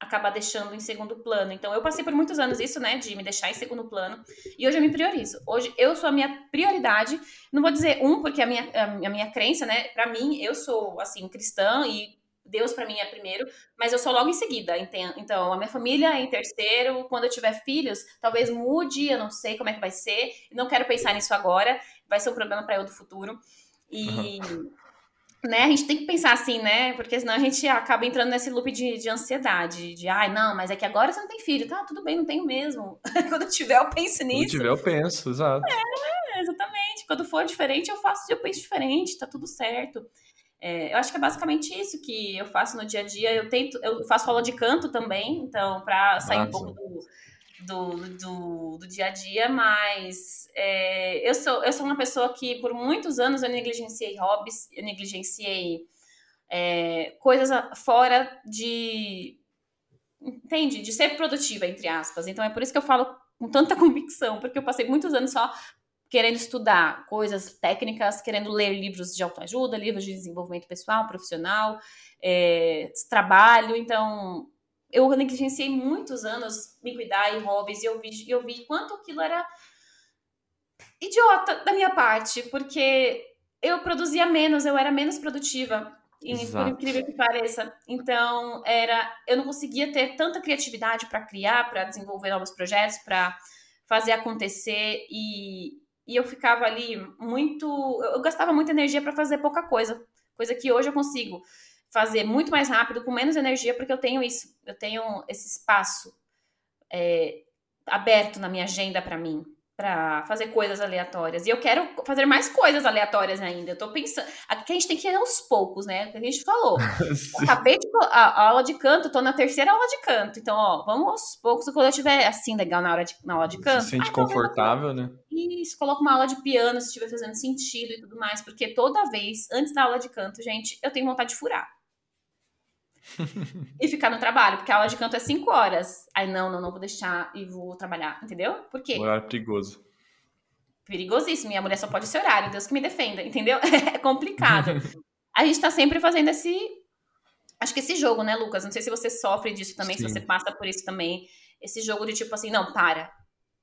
acaba deixando em segundo plano. Então, eu passei por muitos anos isso, né, de me deixar em segundo plano, e hoje eu me priorizo. Hoje eu sou a minha prioridade. Não vou dizer um, porque a minha, a minha crença, né, para mim, eu sou, assim, cristã e Deus para mim é primeiro, mas eu sou logo em seguida. Então, a minha família é em terceiro. Quando eu tiver filhos, talvez mude, eu não sei como é que vai ser. Não quero pensar nisso agora. Vai ser um problema para eu do futuro. E uhum. Né, a gente tem que pensar assim, né? Porque senão a gente acaba entrando nesse loop de, de ansiedade, de ai, não, mas é que agora você não tem filho. Tá, tudo bem, não tenho mesmo. Quando eu tiver, eu penso nisso. Quando tiver, eu penso, exato. É, exatamente. Quando for diferente, eu faço, eu penso diferente, tá tudo certo. É, eu acho que é basicamente isso que eu faço no dia a dia. Eu tento, eu faço aula de canto também, então, para sair Nossa. um pouco do, do, do, do, dia a dia, mas é, eu, sou, eu sou uma pessoa que por muitos anos eu negligenciei hobbies, eu negligenciei é, coisas fora de. Entende? De ser produtiva, entre aspas. Então é por isso que eu falo com tanta convicção, porque eu passei muitos anos só querendo estudar coisas técnicas, querendo ler livros de autoajuda, livros de desenvolvimento pessoal, profissional, é, trabalho. Então, eu negligenciei muitos anos me cuidar em hobbies e eu vi, eu vi quanto aquilo era idiota da minha parte, porque eu produzia menos, eu era menos produtiva. Exato. Por incrível que pareça. Então, era, eu não conseguia ter tanta criatividade para criar, para desenvolver novos projetos, para fazer acontecer e, e eu ficava ali muito. Eu gastava muita energia para fazer pouca coisa. Coisa que hoje eu consigo fazer muito mais rápido, com menos energia, porque eu tenho isso. Eu tenho esse espaço é, aberto na minha agenda para mim para fazer coisas aleatórias. E eu quero fazer mais coisas aleatórias ainda. Eu tô pensando. Aqui a gente tem que ir aos poucos, né? Que a gente falou. Acabei de. A, a, aula de canto, tô na terceira aula de canto. Então, ó, vamos aos poucos. Quando eu estiver assim, legal na, hora de, na aula de canto. Se sente confortável, né? Isso, coloca uma aula de piano se estiver fazendo sentido e tudo mais. Porque toda vez, antes da aula de canto, gente, eu tenho vontade de furar. e ficar no trabalho, porque a aula de canto é 5 horas. Aí, não, não, não vou deixar e vou trabalhar, entendeu? Por quê? Horário perigoso. Perigosíssimo. Minha mulher só pode ser horário, Deus que me defenda, entendeu? É complicado. a gente tá sempre fazendo esse. Acho que esse jogo, né, Lucas? Não sei se você sofre disso também, Sim. se você passa por isso também. Esse jogo de tipo assim, não, para.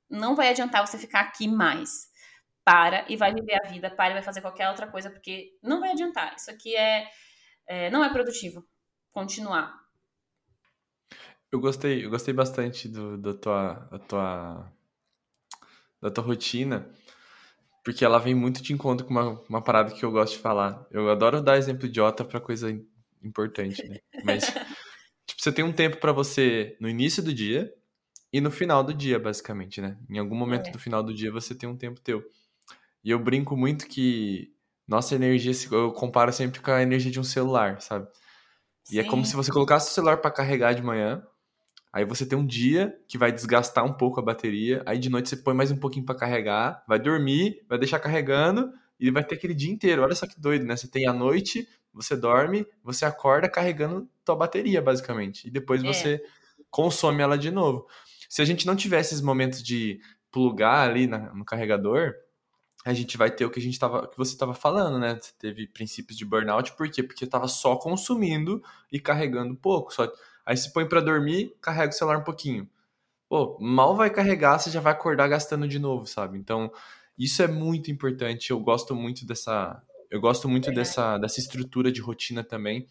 Não vai adiantar você ficar aqui mais. Para e vai viver a vida, para e vai fazer qualquer outra coisa, porque não vai adiantar. Isso aqui é, é não é produtivo continuar. Eu gostei, eu gostei bastante do, da, tua, da, tua, da tua rotina, porque ela vem muito de encontro com uma, uma parada que eu gosto de falar. Eu adoro dar exemplo idiota para coisa importante, né? Mas tipo, você tem um tempo para você no início do dia e no final do dia, basicamente, né? Em algum momento é. do final do dia você tem um tempo teu. E eu brinco muito que nossa energia, eu comparo sempre com a energia de um celular, sabe? E é como se você colocasse o celular para carregar de manhã. Aí você tem um dia que vai desgastar um pouco a bateria. Aí de noite você põe mais um pouquinho para carregar, vai dormir, vai deixar carregando e vai ter aquele dia inteiro. Olha só que doido, né? Você tem a noite, você dorme, você acorda carregando tua bateria, basicamente. E depois é. você consome ela de novo. Se a gente não tivesse esses momentos de plugar ali na, no carregador, a gente vai ter o que a gente tava, que você estava falando, né? Você teve princípios de burnout, por quê? Porque estava só consumindo e carregando pouco. Só, aí se põe para dormir, carrega o celular um pouquinho. Pô, mal vai carregar, você já vai acordar gastando de novo, sabe? Então, isso é muito importante. Eu gosto muito dessa, eu gosto muito dessa, dessa estrutura de rotina também.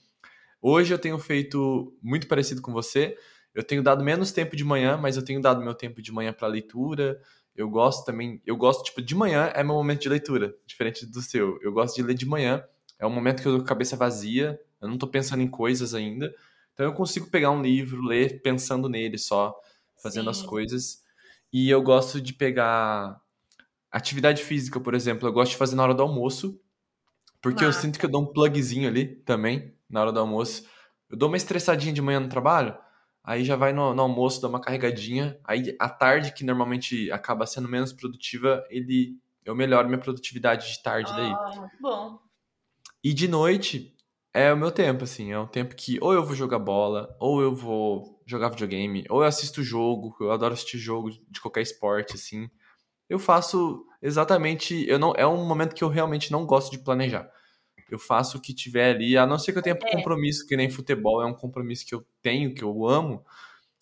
Hoje eu tenho feito muito parecido com você. Eu tenho dado menos tempo de manhã, mas eu tenho dado meu tempo de manhã para leitura, eu gosto também, eu gosto, tipo, de manhã é meu momento de leitura, diferente do seu. Eu gosto de ler de manhã, é um momento que eu tô com a cabeça vazia, eu não tô pensando em coisas ainda. Então eu consigo pegar um livro, ler pensando nele só, fazendo Sim. as coisas. E eu gosto de pegar atividade física, por exemplo. Eu gosto de fazer na hora do almoço, porque eu sinto que eu dou um plugzinho ali também, na hora do almoço. Eu dou uma estressadinha de manhã no trabalho, aí já vai no, no almoço, dá uma carregadinha. Aí à tarde, que normalmente acaba sendo menos produtiva, ele eu melhoro minha produtividade de tarde daí. Ah, bom. E de noite é o meu tempo, assim. É um tempo que ou eu vou jogar bola, ou eu vou jogar videogame, ou eu assisto jogo, eu adoro assistir jogo de qualquer esporte, assim. Eu faço exatamente. Eu não, é um momento que eu realmente não gosto de planejar. Eu faço o que tiver ali, a não ser que eu tenha é. compromisso, que nem futebol é um compromisso que eu tenho, que eu amo.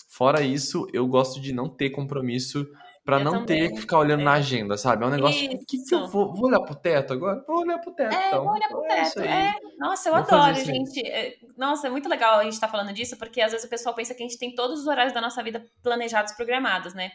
Fora isso, eu gosto de não ter compromisso para não também. ter que ficar olhando é. na agenda, sabe? É um negócio que, que eu vou, vou, olhar pro teto agora? Vou olhar pro teto. É, então. vou olhar pro é teto. É, nossa, eu vou adoro, gente. É, nossa, é muito legal a gente estar tá falando disso, porque às vezes o pessoal pensa que a gente tem todos os horários da nossa vida planejados, programados, né?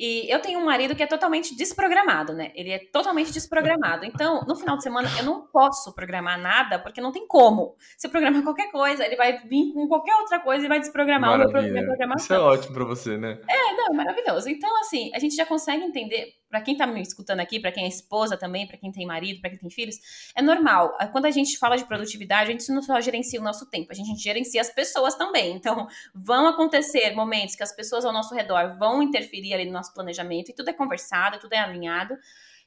E eu tenho um marido que é totalmente desprogramado, né? Ele é totalmente desprogramado. Então, no final de semana, eu não posso programar nada, porque não tem como. Se eu programar qualquer coisa, ele vai vir com qualquer outra coisa e vai desprogramar Maravilha. o meu programação. Isso é ótimo para você, né? É, não, é maravilhoso. Então, assim, a gente já consegue entender para quem tá me escutando aqui, para quem é esposa também, para quem tem marido, para quem tem filhos, é normal. Quando a gente fala de produtividade, a gente não só gerencia o nosso tempo, a gente gerencia as pessoas também. Então, vão acontecer momentos que as pessoas ao nosso redor vão interferir ali no nosso planejamento e tudo é conversado, tudo é alinhado.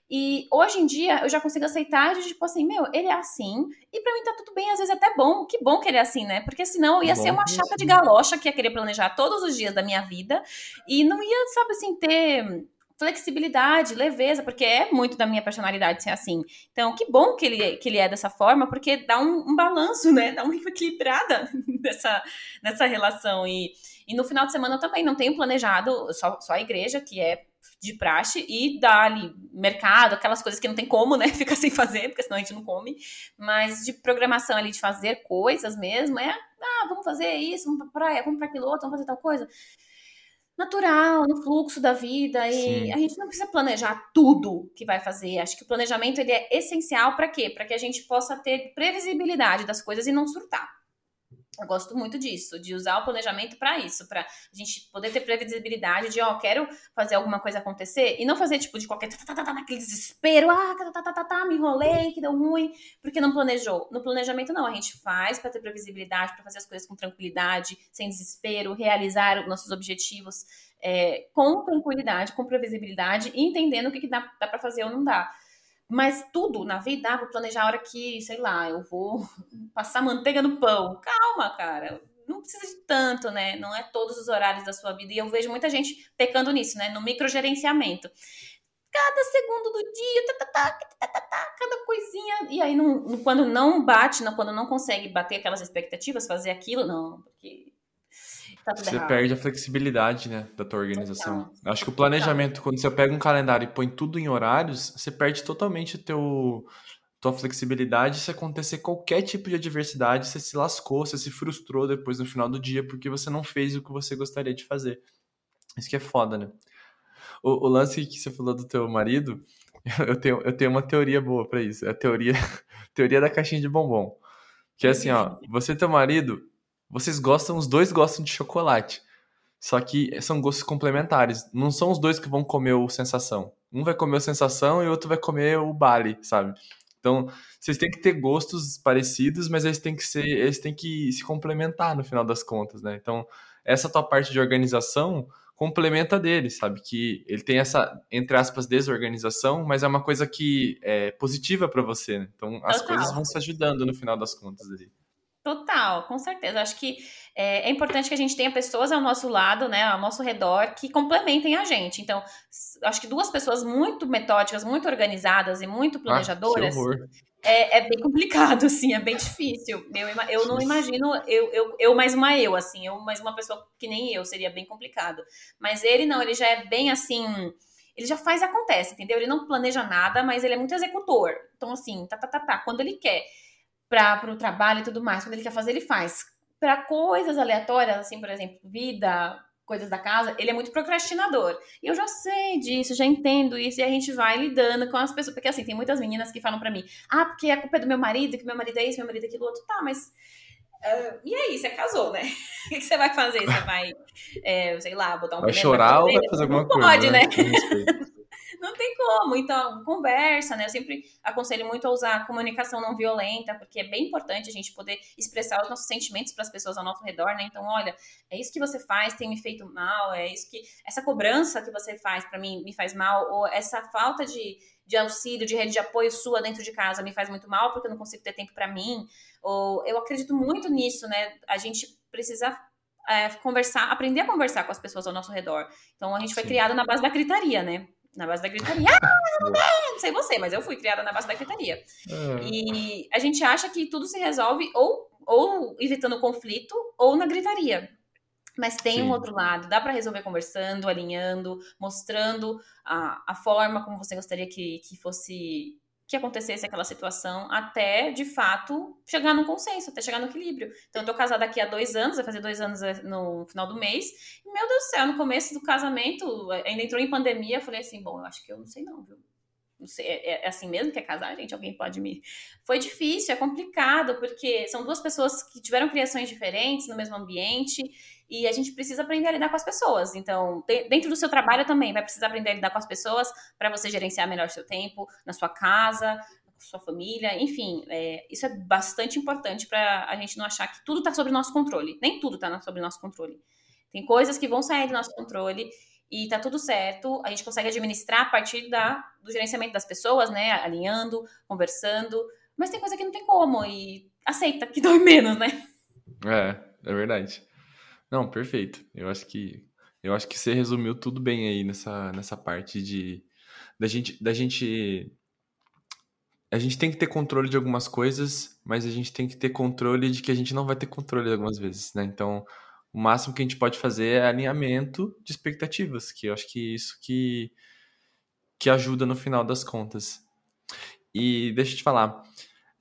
E hoje em dia eu já consigo aceitar de tipo assim, meu, ele é assim, e para mim tá tudo bem, às vezes até bom. Que bom que ele é assim, né? Porque senão ia bom, ser uma chata de galocha que ia querer planejar todos os dias da minha vida e não ia, sabe assim, ter flexibilidade, leveza, porque é muito da minha personalidade ser assim. Então, que bom que ele, que ele é dessa forma, porque dá um, um balanço, né? Dá uma equilibrada nessa, nessa relação. E, e no final de semana eu também não tenho planejado só, só a igreja, que é de praxe, e dar ali mercado, aquelas coisas que não tem como, né? Ficar sem fazer, porque senão a gente não come. Mas de programação ali, de fazer coisas mesmo, é, ah, vamos fazer isso, vamos pra praia, vamos pra aquilo outro, vamos fazer tal coisa natural, no fluxo da vida e Sim. a gente não precisa planejar tudo que vai fazer. Acho que o planejamento ele é essencial para quê? Para que a gente possa ter previsibilidade das coisas e não surtar. Eu gosto muito disso, de usar o planejamento para isso, para a gente poder ter previsibilidade de, ó, quero fazer alguma coisa acontecer e não fazer tipo de qualquer tá, tá, tá, naquele desespero, ah, tá, tá, tá, tá, me enrolei, que deu ruim, porque não planejou. No planejamento não, a gente faz para ter previsibilidade, para fazer as coisas com tranquilidade, sem desespero, realizar os nossos objetivos é, com tranquilidade, com previsibilidade e entendendo o que, que dá, dá para fazer ou não dá. Mas tudo na vida, ah, vou planejar a hora que, sei lá, eu vou passar manteiga no pão. Calma, cara. Não precisa de tanto, né? Não é todos os horários da sua vida. E eu vejo muita gente pecando nisso, né? No microgerenciamento. Cada segundo do dia, tá, tá, tá, tá, tá, cada coisinha. E aí, não, quando não bate, não, quando não consegue bater aquelas expectativas, fazer aquilo, não. Porque Tá você errado. perde a flexibilidade, né, da tua organização. Então, Acho que o planejamento, então. quando você pega um calendário e põe tudo em horários, você perde totalmente teu tua flexibilidade. Se acontecer qualquer tipo de adversidade, você se lascou, você se frustrou depois no final do dia porque você não fez o que você gostaria de fazer. Isso que é foda, né? O, o lance que você falou do teu marido, eu tenho, eu tenho uma teoria boa para isso. É a teoria, teoria da caixinha de bombom. Que é assim, ó, você e teu marido, vocês gostam, os dois gostam de chocolate. Só que são gostos complementares. Não são os dois que vão comer o sensação. Um vai comer o sensação e o outro vai comer o bale, sabe? Então, vocês têm que ter gostos parecidos, mas eles têm que ser, eles têm que se complementar no final das contas, né? Então, essa tua parte de organização complementa dele, sabe? Que ele tem essa, entre aspas, desorganização, mas é uma coisa que é positiva para você, né? Então, as Total. coisas vão se ajudando no final das contas ali. Total, com certeza. Acho que é, é, importante que a gente tenha pessoas ao nosso lado, né, ao nosso redor, que complementem a gente. Então, acho que duas pessoas muito metódicas, muito organizadas e muito ah, planejadoras. Ah, é, é, bem complicado, assim, é bem difícil. Eu, eu não imagino eu, eu, eu mais uma eu, assim, eu mais uma pessoa que nem eu, seria bem complicado. Mas ele não, ele já é bem assim ele já faz e acontece, entendeu? Ele não planeja nada, mas ele é muito executor. Então, assim, tá, tá, tá, tá. Quando ele quer para o trabalho e tudo mais. Quando ele quer fazer, ele faz. Para coisas aleatórias, assim, por exemplo, vida, coisas da casa, ele é muito procrastinador. E eu já sei disso, já entendo isso, e a gente vai lidando com as pessoas. Porque, assim, tem muitas meninas que falam para mim: ah, porque a culpa é do meu marido, que meu marido é isso, meu marido é aquilo outro. Tá, mas Uh, e aí, você casou, né? O que, que você vai fazer? Você vai, é, sei lá, botar um Vai chorar ou vai fazer alguma Não coisa? pode, né? né? Não tem como. Então, conversa, né? Eu sempre aconselho muito a usar comunicação não violenta, porque é bem importante a gente poder expressar os nossos sentimentos para as pessoas ao nosso redor, né? Então, olha, é isso que você faz, tem me feito mal, é isso que. Essa cobrança que você faz para mim me faz mal, ou essa falta de, de auxílio, de rede de apoio sua dentro de casa me faz muito mal, porque eu não consigo ter tempo para mim. Ou eu acredito muito nisso, né? A gente precisa é, conversar, aprender a conversar com as pessoas ao nosso redor. Então a gente foi Sim. criado na base da gritaria, né? Na base da gritaria. Ah, não sei você, mas eu fui criada na base da gritaria. Ah, E a gente acha que tudo se resolve ou, ou evitando conflito ou na gritaria. Mas tem Sim. um outro lado, dá para resolver conversando, alinhando, mostrando a, a forma como você gostaria que, que fosse que acontecesse aquela situação, até de fato chegar num consenso, até chegar no equilíbrio. Então, eu tô casada aqui há dois anos, vai fazer dois anos é, no final do mês, e meu Deus do céu, no começo do casamento, ainda entrou em pandemia, eu falei assim: bom, eu acho que eu não sei não, viu? É, é assim mesmo que é casar, gente? Alguém pode me. Foi difícil, é complicado, porque são duas pessoas que tiveram criações diferentes no mesmo ambiente e a gente precisa aprender a lidar com as pessoas. Então, de- dentro do seu trabalho também, vai precisar aprender a lidar com as pessoas para você gerenciar melhor seu tempo, na sua casa, com sua família, enfim, é, isso é bastante importante para a gente não achar que tudo está sob nosso controle. Nem tudo está sob nosso controle. Tem coisas que vão sair do nosso controle e tá tudo certo. A gente consegue administrar a partir da, do gerenciamento das pessoas, né? Alinhando, conversando. Mas tem coisa que não tem como e aceita que dói menos, né? É, é verdade. Não, perfeito. Eu acho que eu acho que você resumiu tudo bem aí nessa, nessa parte de da gente da gente a gente tem que ter controle de algumas coisas, mas a gente tem que ter controle de que a gente não vai ter controle algumas vezes, né? Então, o máximo que a gente pode fazer é alinhamento de expectativas, que eu acho que isso que que ajuda no final das contas. E deixa eu te falar,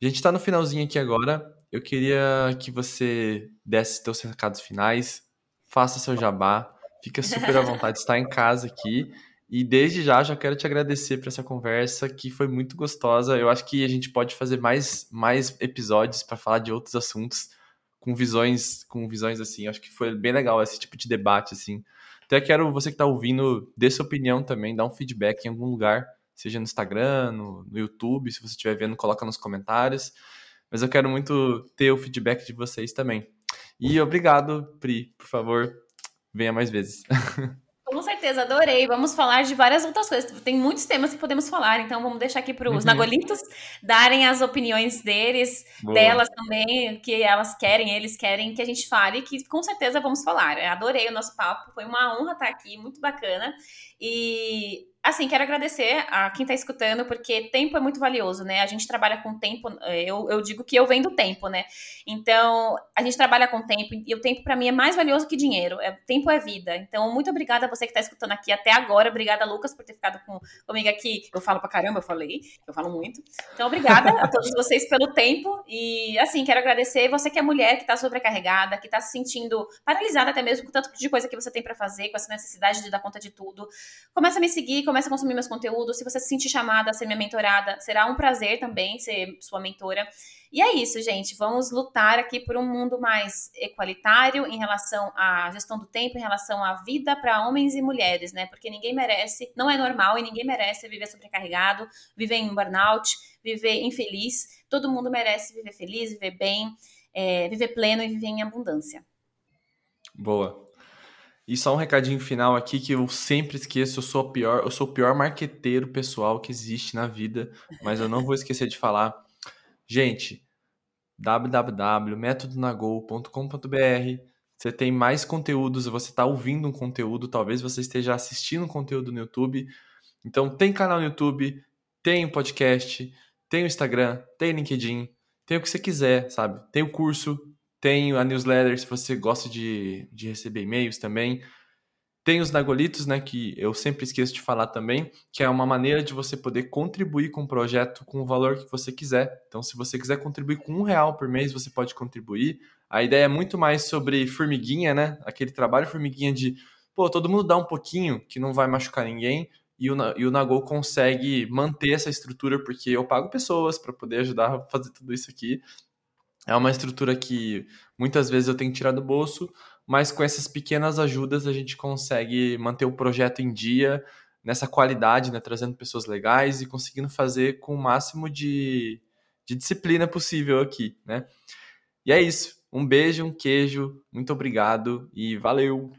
a gente tá no finalzinho aqui agora. Eu queria que você desse seus recados finais, faça seu jabá, fica super à vontade de estar em casa aqui. E desde já, já quero te agradecer por essa conversa, que foi muito gostosa. Eu acho que a gente pode fazer mais, mais episódios para falar de outros assuntos com visões, com visões assim. Acho que foi bem legal esse tipo de debate assim. Até quero você que está ouvindo, dê sua opinião também, dá um feedback em algum lugar, seja no Instagram, no, no YouTube, se você estiver vendo, coloca nos comentários. Mas eu quero muito ter o feedback de vocês também. E obrigado, Pri, por favor, venha mais vezes. Com certeza, adorei. Vamos falar de várias outras coisas. Tem muitos temas que podemos falar, então vamos deixar aqui para os Uhum. Nagolitos darem as opiniões deles, Boa. delas também, que elas querem, eles querem que a gente fale, que com certeza vamos falar. Eu adorei o nosso papo, foi uma honra estar aqui, muito bacana. E assim, quero agradecer a quem está escutando, porque tempo é muito valioso, né? A gente trabalha com tempo, eu, eu digo que eu venho do tempo, né? Então, a gente trabalha com tempo, e o tempo para mim é mais valioso que dinheiro. É, tempo é vida. Então, muito obrigada a você que está escutando aqui até agora. Obrigada, Lucas, por ter ficado com, comigo aqui. Eu falo pra caramba, eu falei, eu falo muito. Então, obrigada a todos vocês pelo tempo. E, assim, quero agradecer você que é mulher, que está sobrecarregada, que está se sentindo paralisada até mesmo com tanto de coisa que você tem para fazer, com essa necessidade de dar conta de tudo. Começa a me seguir, começa a consumir meus conteúdos. Se você se sentir chamada a ser minha mentorada, será um prazer também ser sua mentora. E é isso, gente. Vamos lutar aqui por um mundo mais equalitário em relação à gestão do tempo, em relação à vida para homens e mulheres, né? Porque ninguém merece, não é normal e ninguém merece viver sobrecarregado, viver em burnout, viver infeliz. Todo mundo merece viver feliz, viver bem, é, viver pleno e viver em abundância. Boa. E só um recadinho final aqui que eu sempre esqueço, eu sou o pior, eu sou o pior marqueteiro pessoal que existe na vida, mas eu não vou esquecer de falar. Gente, www.metodonagol.com.br Você tem mais conteúdos, você está ouvindo um conteúdo, talvez você esteja assistindo um conteúdo no YouTube. Então tem canal no YouTube, tem o podcast, tem o Instagram, tem o LinkedIn, tem o que você quiser, sabe? Tem o curso, tem a newsletter se você gosta de, de receber e-mails também. Tem os Nagolitos, né, que eu sempre esqueço de falar também, que é uma maneira de você poder contribuir com o projeto com o valor que você quiser. Então, se você quiser contribuir com um real por mês, você pode contribuir. A ideia é muito mais sobre formiguinha, né? Aquele trabalho formiguinha de, pô, todo mundo dá um pouquinho, que não vai machucar ninguém. E o, e o Nagol consegue manter essa estrutura, porque eu pago pessoas para poder ajudar a fazer tudo isso aqui. É uma estrutura que muitas vezes eu tenho que tirar do bolso, mas com essas pequenas ajudas a gente consegue manter o projeto em dia, nessa qualidade, né, trazendo pessoas legais e conseguindo fazer com o máximo de, de disciplina possível aqui, né? E é isso. Um beijo, um queijo, muito obrigado e valeu!